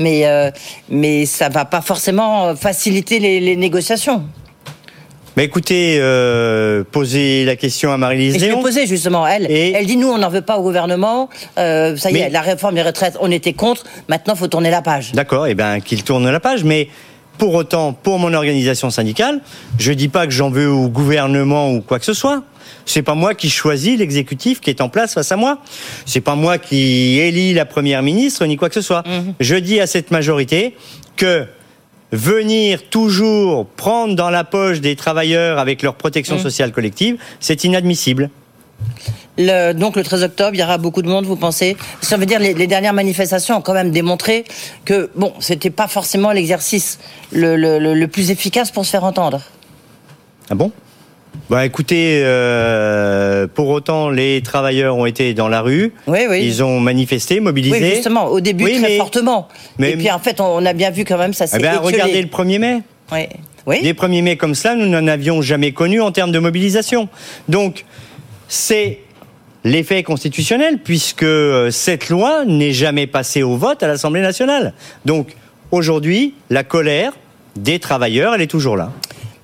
mais euh, mais ça va pas forcément faciliter les négociations. Mais écoutez, euh, posez la question à Marie-Lise. Je l'ai posée justement. Elle, elle dit nous, on n'en veut pas au gouvernement. Euh, ça y est, la réforme des retraites, on était contre. Maintenant, faut tourner la page. D'accord. Et eh bien, qu'il tourne la page. Mais pour autant, pour mon organisation syndicale, je dis pas que j'en veux au gouvernement ou quoi que ce soit. C'est pas moi qui choisis l'exécutif qui est en place face à moi. C'est pas moi qui élis la première ministre ni quoi que ce soit. Mhm. Je dis à cette majorité que venir toujours prendre dans la poche des travailleurs avec leur protection mmh. sociale collective, c'est inadmissible. donc le 13 octobre, il y aura beaucoup de monde, vous pensez? Ça veut dire les, les dernières manifestations ont quand même démontré que bon, c'était pas forcément l'exercice le, plus efficace pour se faire entendre. Ah bon? Bah écoutez, euh, pour autant, les travailleurs ont été dans la rue. Oui, oui. Ils ont manifesté, mobilisé. Oui, justement, au début très fortement. Mais, Et puis en fait, on a bien vu quand même ça s'est eh bien, Regardez le 1er mai. Oui. oui. Les 1er mai comme cela, nous n'en avions jamais connu en termes de mobilisation. Donc, c'est l'effet constitutionnel, puisque euh, cette loi n'est jamais passée au vote à l'Assemblée nationale. Donc, aujourd'hui, la colère des travailleurs, elle est toujours là.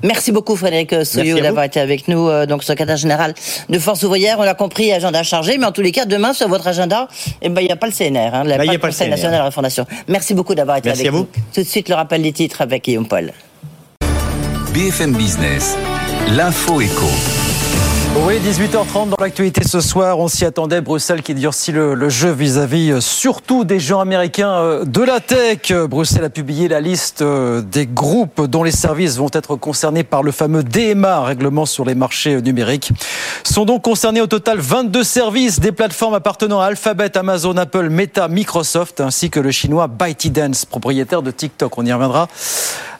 Merci beaucoup Frédéric Soyou d'avoir été avec nous, euh, donc secrétaire général de Force ouvrière. On a compris, agenda chargé, mais en tous les cas, demain sur votre agenda, eh ben, il n'y a pas le CNR, hein, bah, pas le Conseil national de la Fondation. Merci beaucoup d'avoir été avec nous. Tout de suite, le rappel des titres avec Guillaume Paul. BFM Business, l'info éco. Oui, 18h30 dans l'actualité ce soir. On s'y attendait. Bruxelles qui durcit le, jeu vis-à-vis euh, surtout des gens américains euh, de la tech. Bruxelles a publié la liste euh, des groupes dont les services vont être concernés par le fameux DMA, règlement sur les marchés numériques. Sont donc concernés au total 22 services des plateformes appartenant à Alphabet, Amazon, Apple, Meta, Microsoft, ainsi que le chinois ByteDance, propriétaire de TikTok. On y reviendra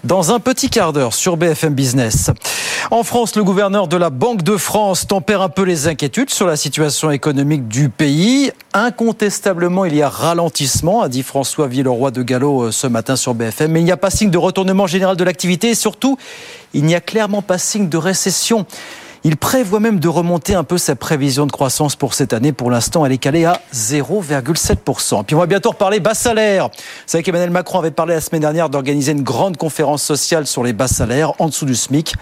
dans un petit quart d'heure sur BFM Business. En France, le gouverneur de la Banque de France tempère un peu les inquiétudes sur la situation économique du pays. Incontestablement, il y a ralentissement, a dit François Villeroy de Gallo euh, ce matin sur BFM, mais il n'y a pas signe de retournement général de l'activité et surtout, il n'y a clairement pas signe de récession. Il prévoit même de remonter un peu sa prévision de croissance pour cette année. Pour l'instant, elle est calée à 0,7%. Puis on va bientôt reparler bas salaires. Vous savez qu'Emmanuel Macron avait parlé la semaine dernière d'organiser une grande conférence sociale sur les bas salaires en dessous du SMIC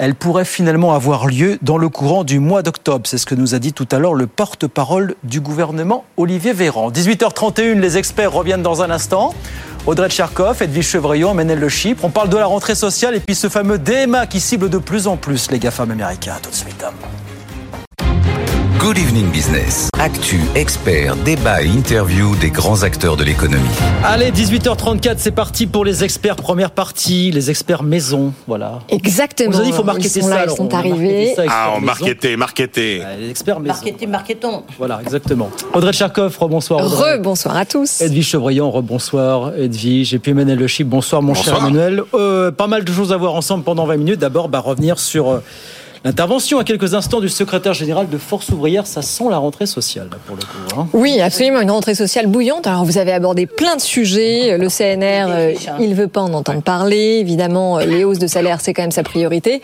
elle pourrait finalement avoir lieu dans le courant du mois d'octobre. C'est ce que nous a dit tout à l'heure le porte-parole du gouvernement, Olivier Véran. 18h31, les experts reviennent dans un instant. Audrey Tcharkov, Edwige Chevrillon, Menel Le Chypre. On parle de la rentrée sociale et puis ce fameux DMA qui cible de plus en plus les GAFAM américains. tout de suite. Good Evening Business. Actu, experts, débat et interview des grands acteurs de l'économie. Allez, 18h34, c'est parti pour les experts première partie, les experts maison, voilà. Exactement. On vous a dit, il faut marketer Ils sont ça. là, alors, ils sont arrivés. marketer ça, Ah, on. Ah, Les experts maison. Marketing, marketons. Voilà, exactement. Audrey Tcherkov, rebonsoir. Audrey. Rebonsoir à tous. Edwige Chevrillon, rebonsoir Edwige. Et puis Emmanuel Le Chip, bonsoir mon cher Bonsoir. Emmanuel. Euh, pas mal de choses à voir ensemble pendant 20 minutes. D'abord, bah, revenir sur euh, l'intervention à quelques instants du secrétaire général de Force ouvrière. Ça sent la rentrée sociale, là, pour le coup. hein. Oui, absolument, une rentrée sociale bouillante. Alors, vous avez abordé plein de sujets. Le CNR, euh, il veut pas en entendre parler. Évidemment, euh, les hausses de salaire, c'est quand même sa priorité.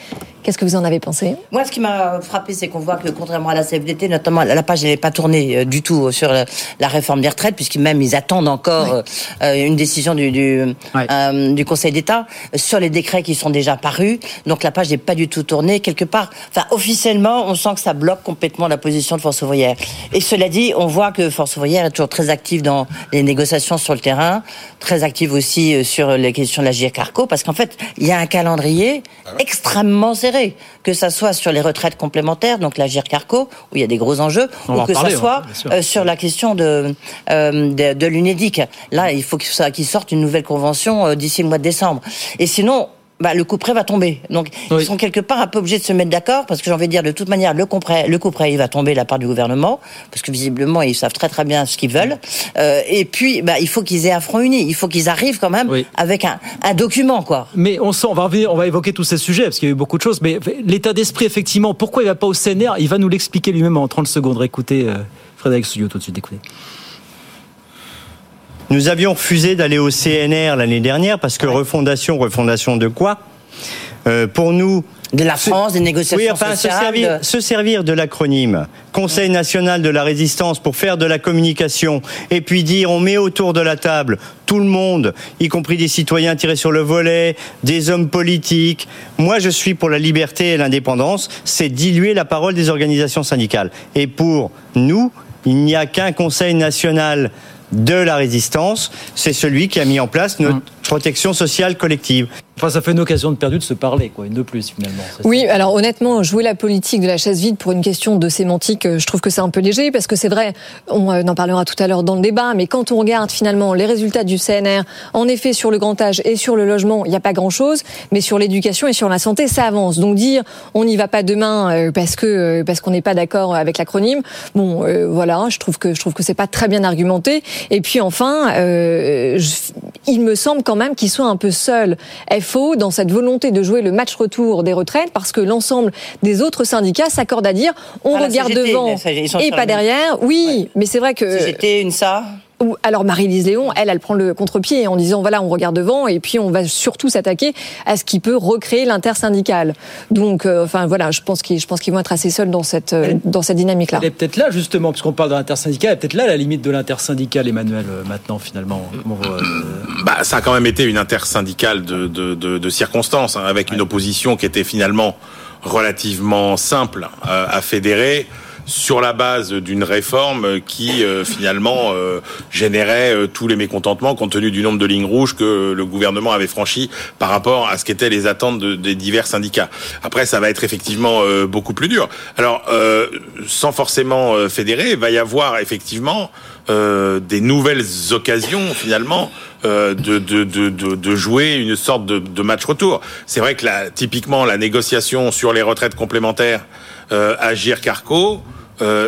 Qu'est-ce que vous en avez pensé? Moi, ce qui m'a frappé, c'est qu'on voit que, contrairement à la CFDT, notamment, la page n'est pas tournée euh, du tout sur la, la réforme des retraites, puisqu'ils même ils attendent encore euh, euh, une décision du, du, euh, du Conseil d'État sur les décrets qui sont déjà parus. Donc la page n'est pas du tout tournée. Quelque part, enfin, officiellement, on sent que ça bloque complètement la position de Force ouvrière. Et cela dit, on voit que Force ouvrière est toujours très active dans les négociations sur le terrain, très active aussi sur les questions de la GIR-Carco, parce qu'en fait, il y a un calendrier extrêmement serré, que ça soit sur les retraites complémentaires, donc la GIR-Carco, où il y a des gros enjeux, On ou que parler, ça hein, soit euh, sur la question de, euh, de, de l'UNEDIC. Là, il faut que ça- qu'ils sortent une nouvelle convention euh, d'ici le mois de décembre. Et sinon, bah, le coup près va tomber. Donc, ils sont quelque part un peu obligés de se mettre d'accord, parce que j'ai envie de dire, de toute manière, le coup près, le coup près, il va tomber de la part du gouvernement, parce que visiblement, ils savent très très bien ce qu'ils veulent. Euh, et puis, bah, il faut qu'ils aient un front uni. Il faut qu'ils arrivent quand même avec un, un document, quoi. Mais on sent, on va, revenir- on va évoquer tous ces sujets parce qu'il y a eu beaucoup de choses. Mais l'état d'esprit, effectivement, pourquoi il va pas au CNR Il va nous l'expliquer lui-même en 30 secondes. Écoutez, euh, Frédéric Souillot, tout de suite, écoutez. Nous avions refusé d'aller au CNR l'année dernière parce que refondation, refondation de quoi Euh, Pour nous. De la France, des négociations Oui, enfin, se servir, se servir de l'acronyme Conseil national de la résistance pour faire de la communication et puis dire on met autour de la table tout le monde, y compris des citoyens tirés sur le volet, des hommes politiques. Moi, je suis pour la liberté et l'indépendance. C'est diluer la parole des organisations syndicales. Et pour nous, il n'y a qu'un Conseil national de la résistance. C'est celui qui a mis en place notre protection sociale collective. Enfin, ça fait une occasion de perdu de se parler, quoi, une de plus finalement. Oui, alors honnêtement, jouer la politique de la chaise vide pour une question de sémantique, euh, je trouve que c'est un peu léger parce que c'est vrai, on euh, en parlera tout à l'heure dans le débat, mais quand on regarde finalement les résultats du CNR, en effet sur le grand âge et sur le logement, il n'y a pas grand-chose, mais sur l'éducation et sur la santé, ça avance. Donc dire on n'y va pas demain euh, parce que parce qu'on n'est pas d'accord avec l'acronyme, bon euh, voilà, je trouve que je trouve que c'est pas très bien argumenté. Et puis enfin, euh, je- il me semble quand même qu'ils soient un peu seuls FO dans cette volonté de jouer le match retour des retraites parce que l'ensemble des autres syndicats s'accordent à dire on Ah, regarde CGT, devant et pas derrière. Oui, mais c'est vrai que CGT, une ça. Ou- alors Marie-Lise Léon, elle, elle prend le contre-pied en disant voilà, on regarde devant et puis on va surtout s'attaquer à ce qui peut recréer l'intersyndical. Donc, euh, enfin voilà, je pense qu'ils, je pense qu'ils vont être assez seuls dans cette euh, dans cette dynamique-là. Elle est peut-être là, justement, puisqu'on parle de l'intersyndical, elle est peut-être là la limite de l'intersyndical, Emmanuel, euh, maintenant, finalement. Comment vous, euh, Bah, ça a quand même été une intersyndicale de, de, de, de circonstances, hein, avec une opposition qui était finalement relativement simple euh, à fédérer sur la base d'une réforme qui euh, finalement euh, générait euh, tous les mécontentements compte tenu du nombre de lignes rouges que le gouvernement avait franchi par rapport à ce qu'étaient les attentes de- des divers syndicats. Après, ça va être effectivement euh, beaucoup plus dur. Alors, euh, sans forcément fédérer, il va y avoir effectivement des nouvelles occasions finalement de, de, de, de, jouer une sorte de, de match retour. C'est vrai que là, typiquement, la négociation sur les retraites complémentaires euh, Agir Carco,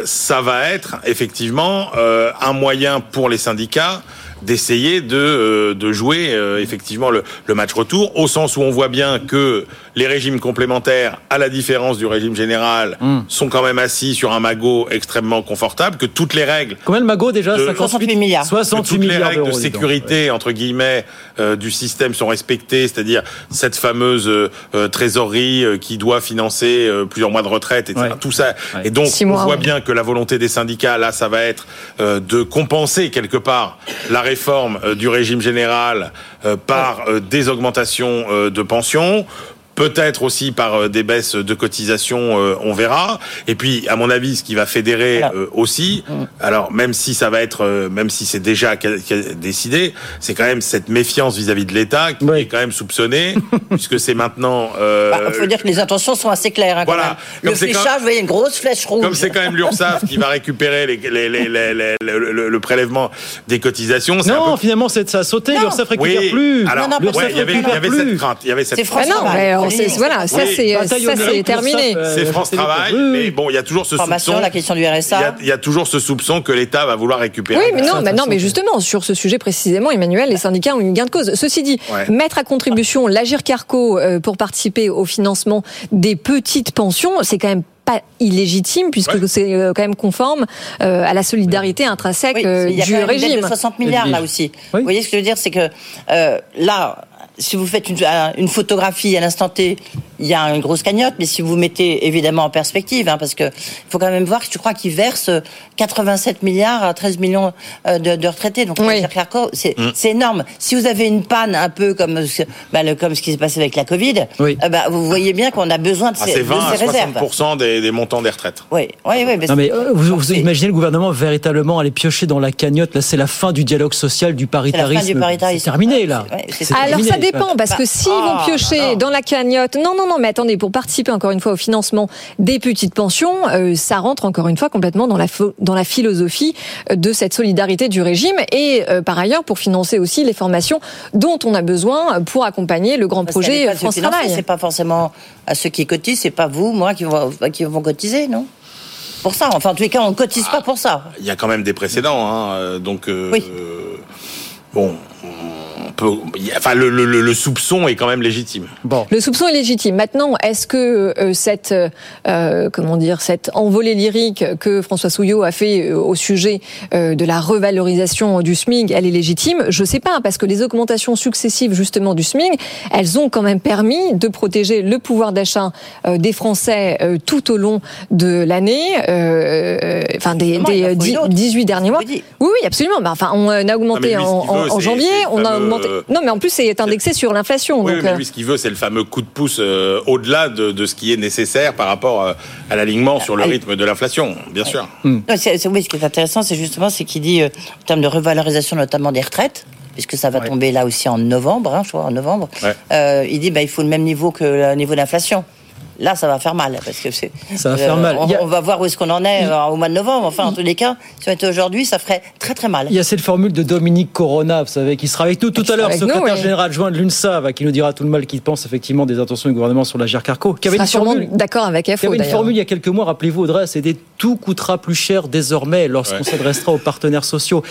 ça va être effectivement euh, un moyen pour les syndicats d'essayer de, euh, de jouer euh, effectivement le, le match retour, au sens où on voit bien que les régimes complémentaires, à la différence du régime général, sont quand même assis sur un magot extrêmement confortable, que toutes les règles... Combien le magot déjà de- 68 milliards. 68 que toutes les milliards règles de donc. sécurité entre guillemets euh, du système sont respectées, c'est-à-dire cette fameuse euh, euh, trésorerie euh, qui doit financer euh, plusieurs mois de retraite, etc. Tout ça. Et donc Six on mois, voit ouais. bien que la volonté des syndicats là, ça va être euh, de compenser quelque part la réforme euh, du régime général euh, par euh, des augmentations de pensions peut-être aussi par euh, des baisses de cotisations, euh, on verra. Et puis, à mon avis, ce qui va fédérer euh, aussi, alors même si ça va être, euh, même si c'est déjà décidé, c'est quand même cette méfiance vis-à-vis de l'État qui est quand même soupçonnée, puisque c'est maintenant. euh, Il faut dire que les intentions sont assez claires. hein, quand Voilà. même. Le quand- fléchage, vous voyez, une grosse flèche rouge. Comme c'est quand même l'URSSAF qui va récupérer les, les- les- les- les- le, le- le prélèvement des cotisations, Non, peu finalement, c'est- ça a sauté. L'URSSAF récupère oui, plus. alors, L'URSSAF ouais, il y avait, il y cette crainte. Il y avait cette crainte. Non, voilà, ça Oui. c'est ça c'est terminé. C'est France Travail, mais bon, il y a toujours ce soupçon. la question du RSA. il y a toujours ce soupçon que l'État va vouloir récupérer. Oui, mais non, mais non, mais justement, sur ce sujet précisément, Emmanuel, les syndicats ont eu gain de cause. Ceci dit, Ouais. mettre à contribution l'Agir Carco euh, pour participer au financement des petites pensions, c'est quand même pas illégitime puisque c'est euh, quand même conforme euh, à la solidarité intrinsèque Oui, euh, il y a du quand même une dette régime. de 60 milliards là aussi. Vous voyez ce que je veux dire, c'est que euh, là, si vous faites une, un- une photographie à l'instant T, il y a une grosse cagnotte, mais si vous mettez évidemment en perspective, hein, parce que il faut quand même voir que je crois qu'ils versent 87 milliards à 13 millions euh, de, de retraités. Donc c'est Mm. c'est énorme. Si vous avez une panne un peu comme ce, bah, le- comme ce qui s'est passé avec la Covid, euh, bah, vous voyez bien qu'on a besoin de Ah, ces, c'est de 20 à ces réserves. 60% des, des montants des retraites. Oui, oui, oui. mais Non mais euh, vous, vous imaginez le gouvernement véritablement aller piocher dans la cagnotte Là, c'est la fin du dialogue social, du paritarisme. paritarisme. C'est terminé là. Alors terminé. ça dépend parce que s'ils Ah, vont piocher dans la cagnotte, non non non, mais attendez, pour participer encore une fois au financement des petites pensions, euh, ça rentre encore une fois complètement dans la dans la philosophie euh, de cette solidarité du régime et euh, par ailleurs pour financer aussi les formations dont on a besoin pour accompagner le grand Parce projet n'est pas France Travail. C'est pas forcément à ceux qui cotisent, c'est pas vous, moi qui vont, qui vont cotiser, non? Pour ça, enfin en tous les cas, on cotise pas pour ça. Il y a quand même des précédents, hein, donc euh, euh, bon, on peut, il y a- enfin le, le- le- le soupçon est quand même légitime. Bon. Le soupçon est légitime. Maintenant, est-ce que euh, cette euh, comment dire cette envolée lyrique que François Souillot a fait euh, au sujet euh, de la revalorisation du SMIC, elle est légitime? Je sais pas parce que les augmentations successives justement du SMIC, elles ont quand même permis de protéger le pouvoir d'achat euh, des Français euh, tout au long de l'année, euh, enfin des, Justement, il en des faut dix- une autre. 18 derniers mois. Oui, oui, absolument. Bah, enfin, on a augmenté Non, lui, en, janvier, on a augmenté. Non, mais en plus c'est indexé sur l'inflation. Oui, donc, mais euh, lui, ce qu'il veut, c'est le fameux coup de pouce euh, au-delà de, de ce qui est nécessaire par rapport euh, à l'alignement sur le rythme de l'inflation, bien sûr. Non, c'est- oui, ce qui est intéressant, c'est justement c'est qu'il dit euh, en termes de revalorisation notamment des retraites, puisque ça va tomber là aussi en novembre, hein, je crois en novembre. Ouais. euh, il dit bah, il faut le même niveau que le niveau d'inflation. Là, ça va faire mal parce que c'est. euh, Ça va faire mal. On, a- va voir où est-ce qu'on en est euh, au mois de novembre. Enfin, en tous les cas, si on était aujourd'hui, ça ferait très très mal. Il y a cette formule de Dominique Corona, vous savez, qui sera avec nous tout à l'heure, nous, secrétaire oui. général adjoint de l'UNSA, va- qui nous dira tout le mal qu'il pense effectivement des intentions du gouvernement sur la Carco. Qui avait une formule, d'accord avec qui avait une formule il y a quelques mois, rappelez-vous Audrey, c'était tout coûtera plus cher désormais lorsqu'on Ouais. s'adressera aux partenaires sociaux.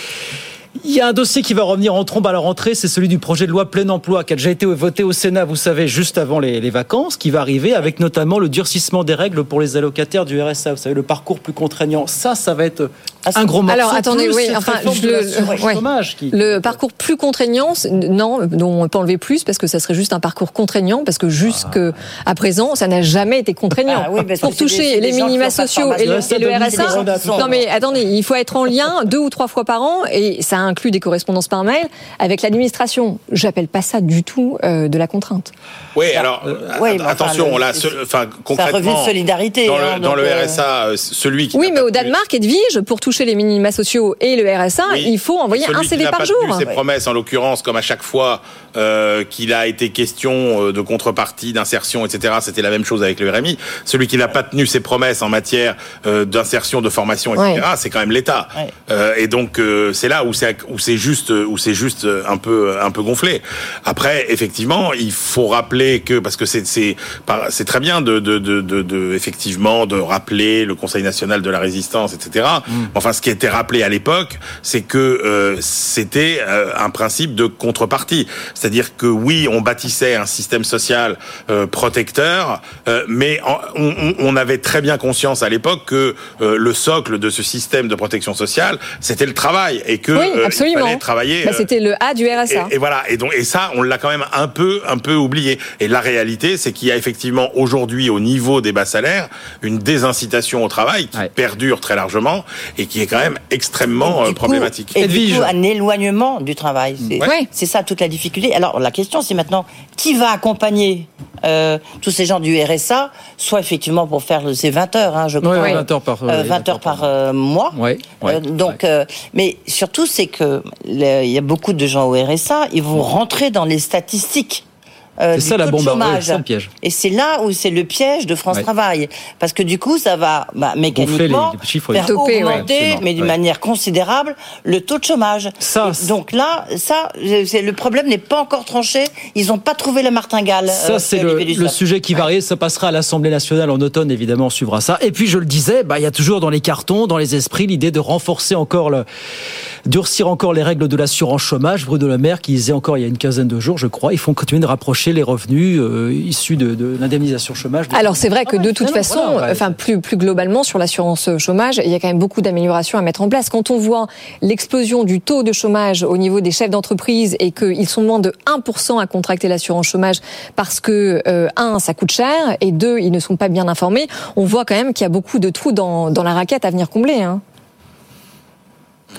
Il y a un dossier qui va revenir en trombe à la rentrée, c'est celui du projet de loi plein emploi qui a déjà été voté au Sénat, vous savez, juste avant les, vacances, qui va arriver avec notamment le durcissement des règles pour les allocataires du RSA, vous savez, le parcours plus contraignant. Ça, ça va être un gros morceau. Alors attendez, oui, enfin, le, l'assurance ouais. chômage qui- le parcours plus contraignant, non, dont on peut enlever plus parce que ça serait juste un parcours contraignant parce que jusqu'à présent, ça n'a jamais été contraignant. Ah oui, parce que Pour toucher des les minima sociaux et le, et RSA. Non mais attendez, il faut être en lien deux ou trois fois par an et ça inclut des correspondances par mail avec l'administration. J'appelle pas ça du tout euh, de la contrainte. Oui, alors oui, mais enfin, attention, le- là, enfin concrètement, revenu de solidarité, dans hein, le, dans donc, le euh, RSA, euh, celui qui Oui, mais au Danemark, Edwige, pour toucher les minima sociaux et le RSA, Oui. il faut envoyer Celui un qui CV n'a par pas jour. tenu ses promesses, en l'occurrence, comme à chaque fois euh, qu'il a été question euh, de contrepartie, d'insertion, etc. C'était la même chose avec le RMI. Celui qui n'a pas tenu ses promesses en matière euh, d'insertion, de formation, etc. Ouais. C'est quand même l'État. Ouais. Euh, et donc euh, c'est là où c'est où c'est juste où c'est juste un peu un peu gonflé. Après, effectivement, il faut rappeler que parce que c'est c'est c'est très bien de, de, de, de, de- effectivement de rappeler le Conseil national de la résistance, etc. Enfin, ce qui a été rappelé à l'époque, c'est que euh, c'était euh, un principe de contrepartie, c'est-à-dire que oui, on bâtissait un système social euh, protecteur, euh, mais en- on, avait très bien conscience à l'époque que euh, le socle de ce système de protection sociale, c'était le travail et que oui, euh, il absolument. fallait travailler. Bah, C'était le A du RSA. et, et voilà. Et donc, et ça, on l'a quand même un peu, un peu oublié. Et la réalité, c'est qu'il y a effectivement aujourd'hui, au niveau des bas salaires, une désincitation au travail qui perdure très largement et qui est quand même extrêmement euh, problématique. Et du coup, un éloignement du travail. C'est Ouais. c'est ça toute la difficulté. Alors la question, c'est maintenant qui va accompagner euh, tous ces gens du RSA, soit effectivement pour faire ces 20 heures, hein, je crois. Ouais, ouais, 20 heures par- Euh, 20 heures par euh, mois. Ouais, ouais. Euh, donc, euh, mais surtout, c'est que il y a beaucoup de gens au RSA, ils vont rentrer dans les statistiques. Euh, C'est ça la taux de bombe chômage. c'est ça le piège. Et c'est là où c'est le piège de France Ouais. Travail. Parce que du coup, ça va bah, mécaniquement les- les chiffres, faire augmenter, mais d'une Ouais. manière considérable, le taux de chômage. Donc là, ça, c'est- le problème n'est pas encore tranché. Ils n'ont pas trouvé la martingale. Ça, euh, c'est le, sujet qui varie. Ça passera à l'Assemblée nationale en automne, évidemment, on suivra ça. Et puis, je le disais, bah, il y a toujours dans les cartons, dans les esprits, l'idée de renforcer encore le, durcir encore les règles de l'assurance chômage. Bruno Le Maire qui disait encore il y a une quinzaine de jours, je crois, il faut continuer de rapprocher les revenus euh, issus de, de l'indemnisation chômage. Alors c'est vrai que de toute façon, voilà, ouais. enfin plus plus globalement sur l'assurance chômage, il y a quand même beaucoup d'améliorations à mettre en place. Quand on voit l'explosion du taux de chômage au niveau des chefs d'entreprise et qu'ils sont moins de 1% à contracter l'assurance chômage parce que euh, un ça coûte cher et deux ils ne sont pas bien informés, on voit quand même qu'il y a beaucoup de trous dans dans la raquette à venir combler. Hein.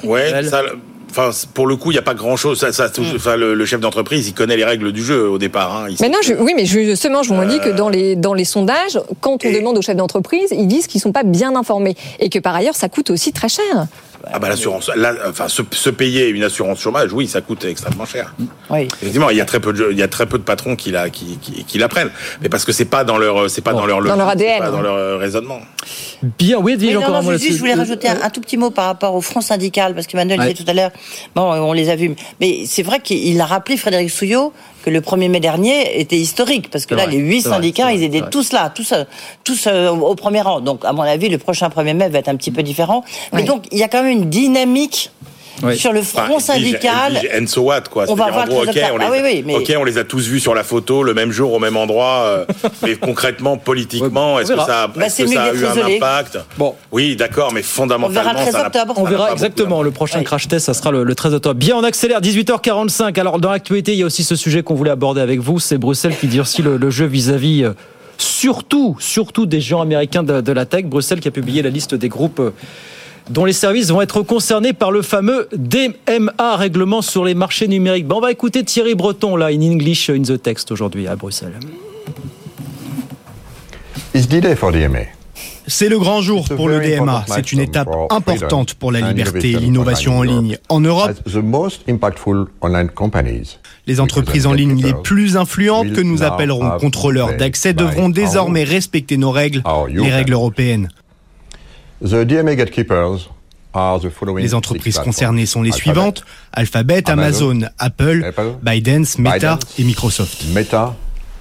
Ouais, ça, enfin, pour le coup, il n'y a pas grand chose. Ça, ça, enfin, le, le chef d'entreprise, il connaît les règles du jeu au départ. Hein. Mais non, je, oui, mais justement, je vous dis Euh, que dans les, dans les sondages, quand on demande aux chefs d'entreprise, ils disent qu'ils sont pas bien informés et que par ailleurs, ça coûte aussi très cher. Ah bah l'assurance, enfin se, se payer une assurance chômage, oui, ça coûte extrêmement cher. Oui. Effectivement, il y a très peu de, il y a très peu de patrons qui la, qui, qui, qui la prennent, mais parce que c'est pas dans leur, c'est pas dans leur, Dans leur ADN. pas dans leur euh, raisonnement. Bien, oui, Edwige, Oui, non, encore non, un juste, je voulais rajouter un, un tout petit mot par rapport au front syndical, parce qu'Emmanuel Ouais. disait tout à l'heure, bon, on les a vus, mais c'est vrai qu'il a rappelé, Frédéric Souillot, que le 1er mai dernier était historique, parce que là, vrai, les huit syndicats, vrai, ils étaient tous là, tous, euh, tous euh, au premier rang. Donc, à mon avis, le prochain 1er mai va être un petit peu différent. Mais donc, il y a quand même une dynamique Oui. sur le Enfin, front syndical. So what, quoi. On va voir en gros, le ok, résultat. on les, Ah oui, oui, mais- ok, on les a tous vus sur la photo, le même jour, au même endroit, euh, mais concrètement, politiquement, est-ce que verra. ça, a- Bah, que ça a eu un impact Bon. Oui, d'accord, mais fondamentalement, ça n'a- ça n'a On pas verra exactement le prochain crash test, ça sera le, le 13 octobre. Bien, on accélère, 18h45. Alors, dans l'actualité, il y a aussi ce sujet qu'on voulait aborder avec vous, c'est Bruxelles qui durcit le, le jeu vis-à-vis, euh, surtout, surtout des géants américains de, de la tech. Bruxelles qui a publié la liste des groupes euh, dont les services vont être concernés par le fameux DMA, règlement sur les marchés numériques. Ben, on va écouter Thierry Breton, là, in English in the text, aujourd'hui, à Bruxelles. It's D-Day for DMA. C'est le grand jour pour le DMA. C'est une étape importante pour la liberté et l'innovation en ligne. En Europe, les entreprises en ligne les plus influentes que nous appellerons contrôleurs d'accès devront désormais respecter nos règles, les règles européennes. The DMA gatekeepers are the following Les entreprises concernées sont les suivantes Alphabet, Amazon, Apple, ByteDance, Meta et Microsoft.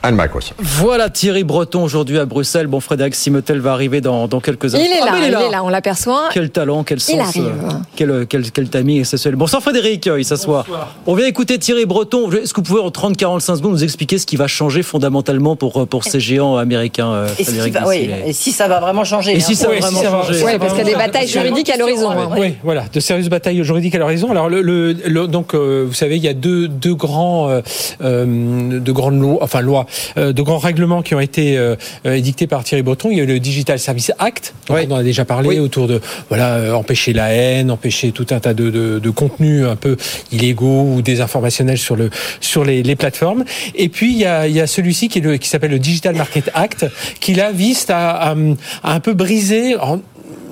Meta and Microsoft. Voilà Thierry Breton aujourd'hui à Bruxelles. Bon, Frédéric Simotel va arriver dans, dans quelques Il instants. est Ah, là, il est là, on l'aperçoit. Quel talent, quel Il sens, euh, quel, quel, quel timing exceptionnel. Bonsoir Frédéric, euh, il s'assoit. On vient écouter Thierry Breton. Est-ce que vous pouvez en 30-45 secondes nous expliquer ce qui va changer fondamentalement pour, euh, pour ces géants américains euh, Et si, va- oui, et si ça va vraiment changer. Et si hein. ça va Oui, vraiment si va- changer. Ouais, parce qu'il y a des batailles juridiques à l'horizon. hein. Oui, voilà, de sérieuses batailles juridiques à l'horizon. Alors, le, le- le- donc, euh, vous savez, il y a deux, deux grands, euh, euh, de grandes lois, enfin lois, euh, de grands règlements qui ont été euh, euh, édictés par Thierry Breton. Il y a eu le Digital Service Act, dont on en a déjà parlé, autour de voilà, euh, empêcher la haine, empêcher tout un tas de, de, de contenus un peu illégaux ou désinformationnels sur le sur les, les plateformes. Et puis il y a, il y a celui-ci qui est le qui s'appelle le Digital Market Act, qui là vise à, à, à un peu briser. en-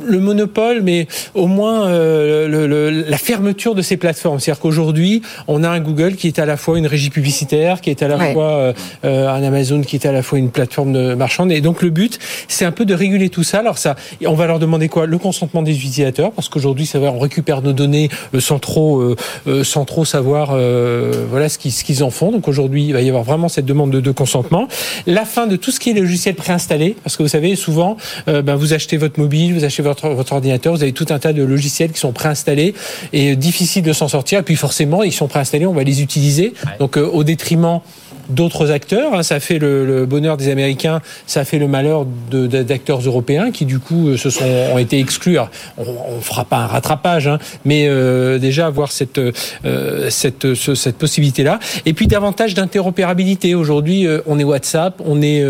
le monopole, mais au moins euh, le- le- la fermeture de ces plateformes. C'est-à-dire qu'aujourd'hui, on a un Google qui est à la fois une régie publicitaire, qui est à la Ouais. fois euh, euh, un Amazon qui est à la fois une plateforme de marchande. Et donc le but, c'est un peu de réguler tout ça. Alors ça, on va leur demander quoi? Le consentement des utilisateurs, parce qu'aujourd'hui, c'est vrai, on récupère nos données euh, sans trop, euh, euh, sans trop savoir, euh, voilà ce qu'ils ce qu'ils en font. Donc aujourd'hui, il va y avoir vraiment cette demande de, de consentement. La fin de tout ce qui est logiciel préinstallé, parce que vous savez, souvent, ben, vous achetez votre mobile, vous achetez votre, votre ordinateur, vous avez tout un tas de logiciels qui sont préinstallés et difficile de s'en sortir. Et puis forcément, ils sont préinstallés, on va les utiliser. Donc euh, au détriment d'autres acteurs. Hein. Ça fait le, bonheur des Américains, ça fait le malheur d'acteurs européens qui du coup se sont ont été exclus. on, on fera pas un rattrapage, hein, mais euh, déjà avoir cette euh, cette cette possibilité là. Et puis davantage d'interopérabilité. Aujourd'hui, euh, on est WhatsApp, on est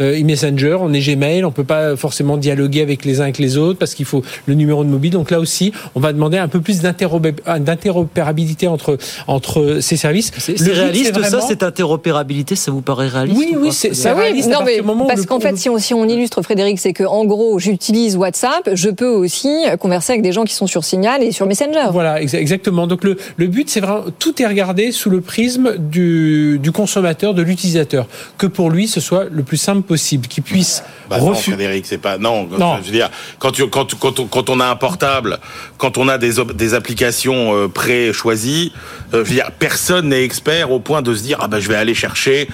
e-Messenger, on est Gmail. On peut pas forcément dialoguer avec les uns avec les autres parce qu'il faut le numéro de mobile. Donc là aussi, on va demander un peu plus d'interopérabilité entre entre ces services. C'est réaliste ça, cette interopérabilité, ça vous paraît réaliste Oui, oui, c'est bah réaliste. non, mais parce qu'en fait, si on, si on illustre Frédéric, c'est que en gros, j'utilise WhatsApp, je peux aussi converser avec des gens qui sont sur Signal et sur Messenger. Voilà, exactement. Donc le, le but, c'est vraiment tout est regardé sous le prisme du, du consommateur, de l'utilisateur, que pour lui, ce soit le plus simple possible, qu'il puisse bah non, Frédéric, c'est pas non. non. Je veux dire, quand, tu, quand, quand, on, quand on a un portable, quand on a des, des applications euh, pré-choisies, euh, je veux dire, personne n'est expert au point de se dire ah ben je vais aller chercher.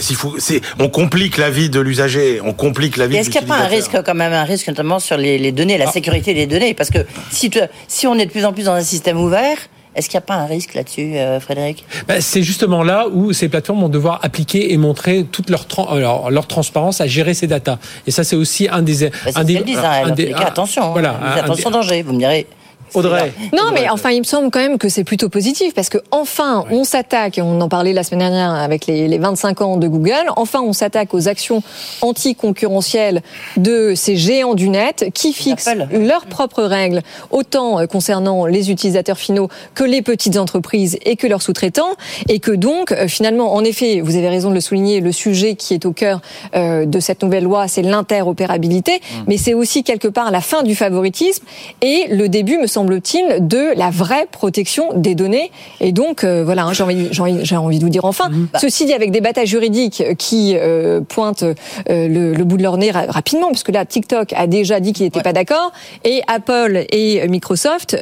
S'il faut, c'est, on complique la vie de l'usager, on complique la vie. Est-ce qu'il n'y a pas un risque quand même, un risque notamment sur les, les données, la ah. sécurité des données, parce que si tu, si on est de plus en plus dans un système ouvert. Est-ce qu'il n'y a pas un risque là-dessus, euh, Frédéric? Ben, C'est justement là où ces plateformes vont devoir appliquer et montrer toute leur, leur, leur transparence à gérer ces datas. Et ça, c'est aussi un des... Ben, un des, disent, hein, un, des attention, voilà, attention danger, vous me direz. Audrey. Non, mais enfin, il me semble quand même que c'est plutôt positif parce que enfin, on s'attaque, on en parlait la semaine dernière avec les, les 25 ans de Google, enfin, on s'attaque aux actions anticoncurrentielles de ces géants du net qui fixent leurs propres règles, autant euh, concernant les utilisateurs finaux que les petites entreprises et que leurs sous-traitants, et que donc, euh, finalement, en effet, vous avez raison de le souligner, le sujet qui est au cœur euh, de cette nouvelle loi, c'est l'interopérabilité, mmh. mais c'est aussi quelque part la fin du favoritisme et le début, me semble semble-t-il, de la vraie protection des données. Et donc, euh, voilà, hein, j'ai envie, envie, envie, de vous dire enfin. Mhm. Ceci dit, avec des batailles juridiques qui euh, pointent euh, le, bout de leur nez rapidement, puisque là, TikTok a déjà dit qu'il n'était pas d'accord, et Apple et Microsoft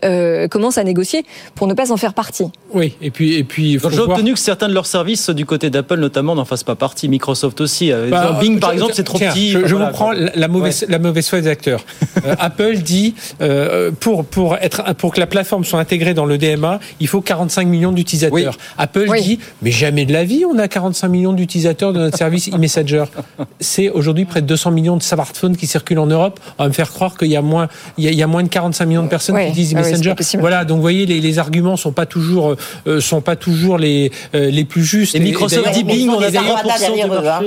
commencent à négocier pour ne pas en faire partie. Oui, et puis, et puis. J'ai obtenu que certains de leurs services, du côté d'Apple notamment, n'en fassent pas partie. Microsoft aussi. Bah, Bing, par exemple, c'est trop petit. Je, vous prends la mauvaise, la mauvaise foi des acteurs. Apple dit pour pour pour que la plateforme soit intégrée dans le DMA, il faut 45 millions d'utilisateurs. Apple dit, mais jamais de la vie, on a 45 millions d'utilisateurs de notre service e-messenger. C'est aujourd'hui près de 200 millions de smartphones qui circulent en Europe. On va me faire croire qu'il y a moins, il y a, moins de 45 millions de personnes qui utilisent e-messenger. voilà, donc vous voyez, les, les, arguments sont pas toujours, euh, sont pas toujours les, euh, les plus justes. Et, Microsoft dit Bing, on a d'ailleurs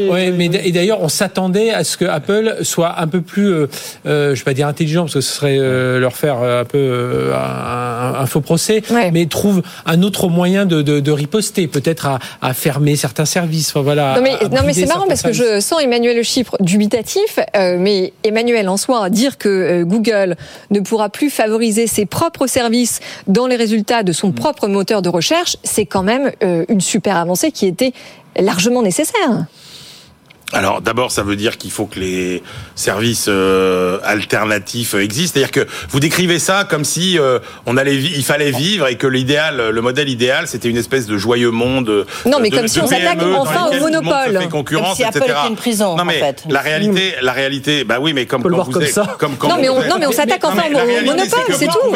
Ouais, mais et d'ailleurs, on s'attendait à ce que Apple soit un peu plus, euh, euh, je vais pas dire intelligent parce que ce serait leur faire un peu euh, un, faux procès, mais trouve un autre moyen de, riposter, peut-être à, fermer certains services. voilà. Non mais, c'est marrant parce que je sens Emmanuel Le Chypre dubitatif, euh, mais Emmanuel en soi dire que euh, Google ne pourra plus favoriser ses propres services dans les résultats de son mm. propre moteur de recherche, c'est quand même une super avancée qui était largement nécessaire. Alors d'abord, ça veut dire qu'il faut que les services euh, alternatifs existent. C'est-à-dire que vous décrivez ça comme si euh, on allait, il fallait vivre et que l'idéal, le modèle idéal, c'était une espèce de joyeux monde. Non, mais comme si on s'attaque enfin au monopole. concurrence, comme si Apple était une prison. Non, mais en fait. la réalité, la réalité, bah oui, mais comme quand vous comme êtes, comme non, mais on, non, mais on s'attaque enfin au monopole, c'est tout.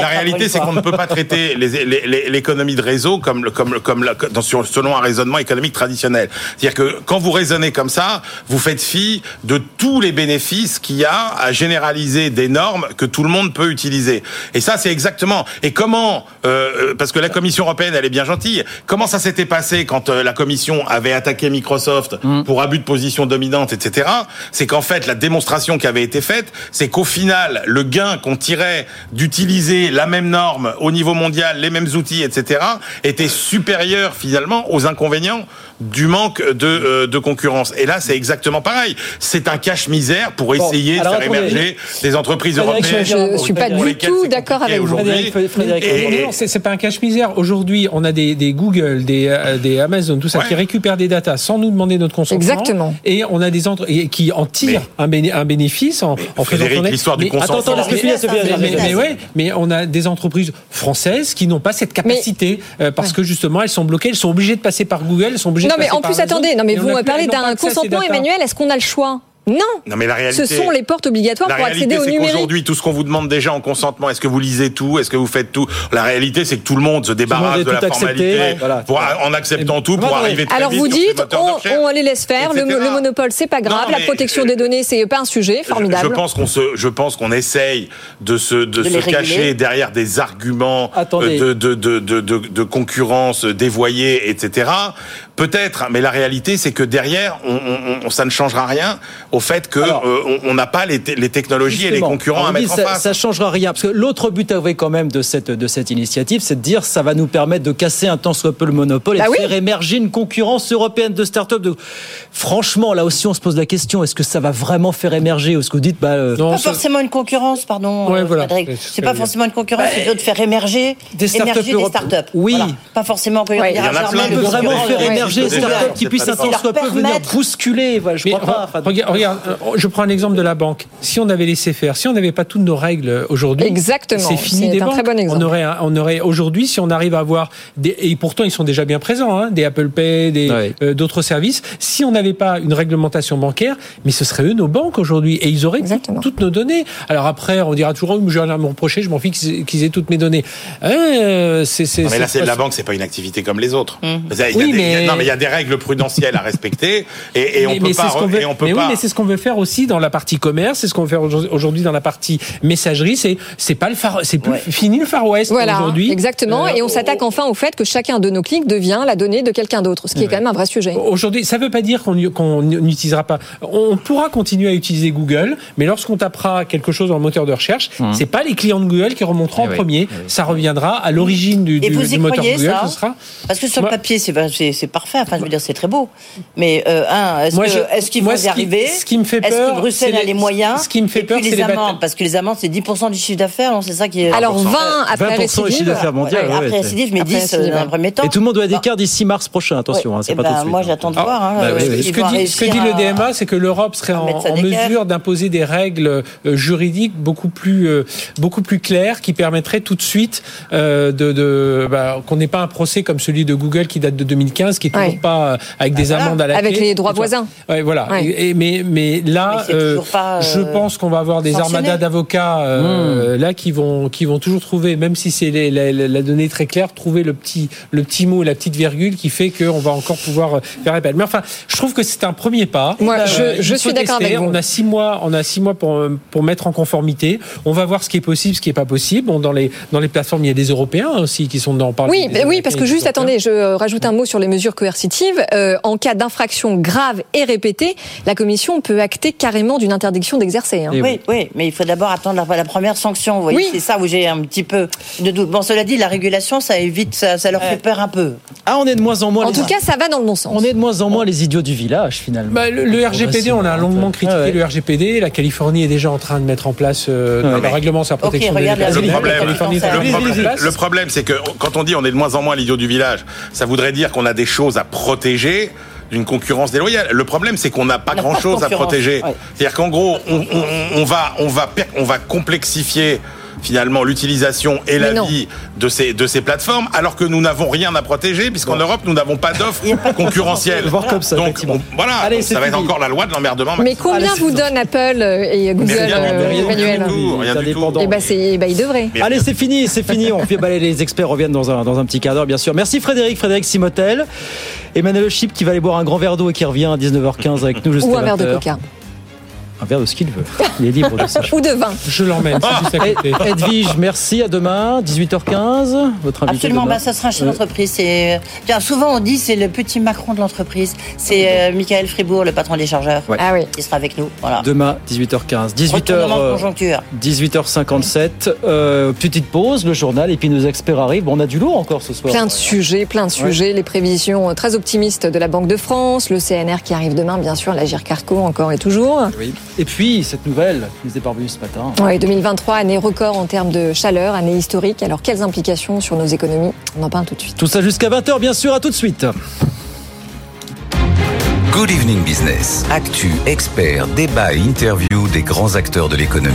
la réalité, c'est qu'on ne peut pas traiter l'économie de réseau comme comme comme selon un raisonnement économique traditionnel. C'est-à-dire que quand vous raisonnez comme ça, vous faites fi de tous les bénéfices qu'il y a à généraliser des normes que tout le monde peut utiliser. Et ça, c'est exactement. Et comment euh, Parce que la Commission européenne, elle est bien gentille. Comment ça s'était passé quand euh, la Commission avait attaqué Microsoft mm. pour abus de position dominante, etc. C'est qu'en fait, la démonstration qui avait été faite, c'est qu'au final, le gain qu'on tirait d'utiliser la même norme au niveau mondial, les mêmes outils, etc., était supérieur finalement aux inconvénients du manque de, euh, de concurrence. Et là, c'est exactement pareil. C'est un cache-misère pour essayer de faire émerger des entreprises européennes. Je ne suis pas du tout d'accord avec vous. C'est pas un cache-misère. Aujourd'hui, on a des, des Google, des, euh, des, Amazon, tout ça, qui récupèrent des datas sans nous demander notre consentement. Exactement. Et on a des entreprises qui en tirent un, un, bénéfice en, en faisant l'histoire du consentement. Attends, attends, mais, mais, mais, mais on a des entreprises françaises qui n'ont pas cette capacité euh, parce que justement, elles sont bloquées, elles sont obligées de passer par Google, elles sont obligées non, mais en plus, attendez, non, mais vous parlez d'un consentement, Emmanuel. Est-ce qu'on a le choix? Non. Non, mais la réalité. Ce sont les portes obligatoires la pour accéder au réalité, c'est numérique. qu'aujourd'hui, tout ce qu'on vous demande déjà en consentement, est-ce que vous lisez tout Est-ce que vous faites tout? La réalité, c'est que tout le monde se débarrasse de la accepté, formalité voilà. pour, en acceptant tout pour arriver très Alors vite vous sur ces dites, on, les laisse faire, le, le monopole c'est pas grave, Non, la protection des données c'est pas un sujet, formidable. Je pense qu'on se, je pense qu'on essaye de se, de, De se les réguler. cacher derrière des arguments euh, de, de, de, de, de, de concurrence dévoyée, etc. Peut-être, mais la réalité, c'est que derrière, on, on- on- ça ne changera rien au fait que euh, on- n'a pas les, te- les technologies et les concurrents on à dit mettre en ça, face. Ça changera rien. Parce que l'autre but avoué quand même de cette, de cette initiative, c'est de dire ça va nous permettre de casser un tant soit peu le monopole et Bah de oui. faire émerger une concurrence européenne de start-up. De... Franchement, là aussi, on se pose la question est-ce que ça va vraiment faire émerger Ou est-ce que vous dites bah, euh, pas forcément une concurrence, pardon, Ouais, euh, voilà. Frédéric. C'est ce pas forcément une concurrence, c'est plutôt de faire émerger Des start-up start-up. Oui. Voilà. Pas forcément que Ouais, il y en a plein. On peut vraiment faire émerger des start-up qui puissent un tant soit peu venir bousculer. Je crois pas. Regarde, euh, je prends un exemple de la banque. Si on avait laissé faire, si on n'avait pas toutes nos règles aujourd'hui, c'est fini C'est des un banques. très bon exemple. On aurait, on aurait aujourd'hui, si on arrive à avoir des, et pourtant ils sont déjà bien présents, hein, des Apple Pay, des euh, d'autres services. Si on n'avait pas une réglementation bancaire, mais ce seraient eux nos banques aujourd'hui et ils auraient tout- toutes nos données. Alors après, on dira toujours, oh, je vais me reprocher, je m'en fiche qu'ils aient toutes mes données. Euh, c'est, c'est, Non, mais là, c'est pas- la banque, c'est pas une activité comme les autres. Il y a Oui, des- il y a- mais- non, mais il y a des règles prudentielles à respecter et, et on mais, peut pas. veut, et on peut mais pas. oui, mais c'est ce qu'on veut faire aussi dans la partie commerce, c'est ce qu'on veut faire aujourd'hui- dans la partie messagerie. C'est c'est pas le c'est plus fini le Far West Voilà, aujourd'hui. exactement. Euh, et on s'attaque enfin au fait que chacun de nos clics devient la donnée de quelqu'un d'autre, ce qui est quand même un vrai sujet. Aujourd'hui, ça ne veut pas dire qu'on qu'on n'utilisera pas. On pourra continuer à utiliser Google, mais lorsqu'on tapera quelque chose dans le moteur de recherche, c'est pas les clients de Google qui remonteront en premier. Ça reviendra à l'origine du, Et du- vous du y moteur croyez Google. ça ce sera. Parce que sur le papier, c'est parfait. Enfin, je veux dire, c'est très beau. Mais euh, un, est-ce vont ce y arriver ce qui me fait Est-ce peur, que Bruxelles a les- moyens ce qui me fait Et peur, puis c'est les amendes, parce que les amendes, c'est 10% du chiffre d'affaires, non C'est ça qui est. Alors, 20 après 20% du chiffre récidive. d'affaires mondial. Ouais, ouais, après c'est- récidive, mais Après 10 récidive, dans un ouais. premier temps. Et tout le monde doit être d'écart d'ici mars prochain. Attention, hein, c'est Eh pas ben, tout de suite. moi, hein. j'attends de voir. bah Ce que, dit, le DMA, c'est que l'Europe serait en, mesure d'imposer des règles euh, juridiques beaucoup plus, euh, beaucoup plus claires qui permettraient tout de suite euh, de, de bah, qu'on n'ait pas un procès comme celui de Google qui date de 2015, qui est toujours Ouais. pas avec des amendes à la Avec clé. les droits voisins. Ouais, voilà. Ouais. Et- mais, mais là, Mais euh, pas, euh, je pense qu'on va avoir des sanctionné. armadas d'avocats euh, là qui vont, qui vont toujours trouver, même si c'est la, la- la donnée très claire, trouver le petit, le petit mot, la petite virgule qui fait qu'on va encore pouvoir euh, faire appel. Mais enfin, je trouve que c'est un premier pas. Moi, je- Euh, je faut suis d'accord avec vous. On a six mois, on a six mois pour pour mettre en conformité. On va voir ce qui est possible, ce qui est pas possible. Bon, dans les dans les plateformes, il y a des Européens aussi qui sont dans. parle Oui, oui, parce que juste, Européens. attendez, je rajoute un mot sur les mesures coercitives. Euh, en cas d'infraction grave et répétée, la Commission peut acter carrément d'une interdiction d'exercer. hein. Oui, oui, mais il faut d'abord attendre la, la première sanction. Vous voyez, Oui. c'est ça où j'ai un petit peu de doute. Bon, cela dit, la régulation, ça évite, ça, ça leur fait peur un peu. Ah, on est de moins en moins. En les- tout cas, ça va dans le bon sens. on est de moins en moins les idiots du village finalement. Bah, le, le RGPD, on a longuement critiqué Ah ouais. le RGPD. La Californie est déjà en train de mettre en place euh, dans Ouais. le règlement sur la protection Ok, des Le problème, le problème, c'est que quand on dit on est de moins en moins l'idiot du village, ça voudrait dire qu'on a des choses à protéger d'une concurrence déloyale. Le problème, c'est qu'on n'a pas grand-chose à protéger. ouais. C'est-à-dire qu'en gros, on, on- on va, on va, on va complexifier finalement l'utilisation et la non. vie de ces de ces plateformes alors que nous n'avons rien à protéger puisqu'en Europe nous n'avons pas d'offres concurrentielles. Voir comme ça, Donc on- voilà, Allez, donc ça va être fini. encore la loi de l'emmerdement. Mais combien Allez, vous c'est- donne Apple euh, et Google, rien, euh, rien, Emmanuel rien du tout, rien du tout. Indépendant. Eh ben, c'est, eh ben, il devrait. Mais- Allez, c'est fini, c'est fini. On fait balayer les experts reviennent dans un, dans un petit quart d'heure, bien sûr. Merci Frédéric, Frédéric Simotel. Emmanuel Chip qui va aller boire un grand verre d'eau et qui revient à 19h15 avec nous jusqu'à Ou un verre de 20h. coca. Un verre de ce qu'il veut. Il est libre de ça. Ou de vin. Je l'emmène, c'est juste à côté. Ed- Edwige, merci. À demain, 18h15. Votre invité Absolument, bah, ça sera un chef Euh, d'entreprise. C'est Tiens, souvent on dit c'est le petit Macron de l'entreprise. C'est euh, Michael Fribourg, le patron des chargeurs, Ouais. Ah oui. qui sera avec nous. Voilà. Demain, 18h15. 18h, Retournement de euh, conjoncture. 18h57. Euh, petite pause, le journal, et puis nos experts arrivent. Bon, on a du lourd encore ce soir. Plein de sujets, plein de sujets. Les prévisions euh, très optimistes de la Banque de France, le CNR qui arrive demain, bien sûr, la Carco encore et toujours. Oui. Et puis, cette nouvelle qui nous est parvenue ce matin. Oui, 2023, année record en termes de chaleur, année historique. Alors, quelles implications sur nos économies? On en parle tout de suite. Tout ça jusqu'à 20h, bien sûr. À tout de suite. Good Evening Business. Actu, experts, débat et interview des grands acteurs de l'économie.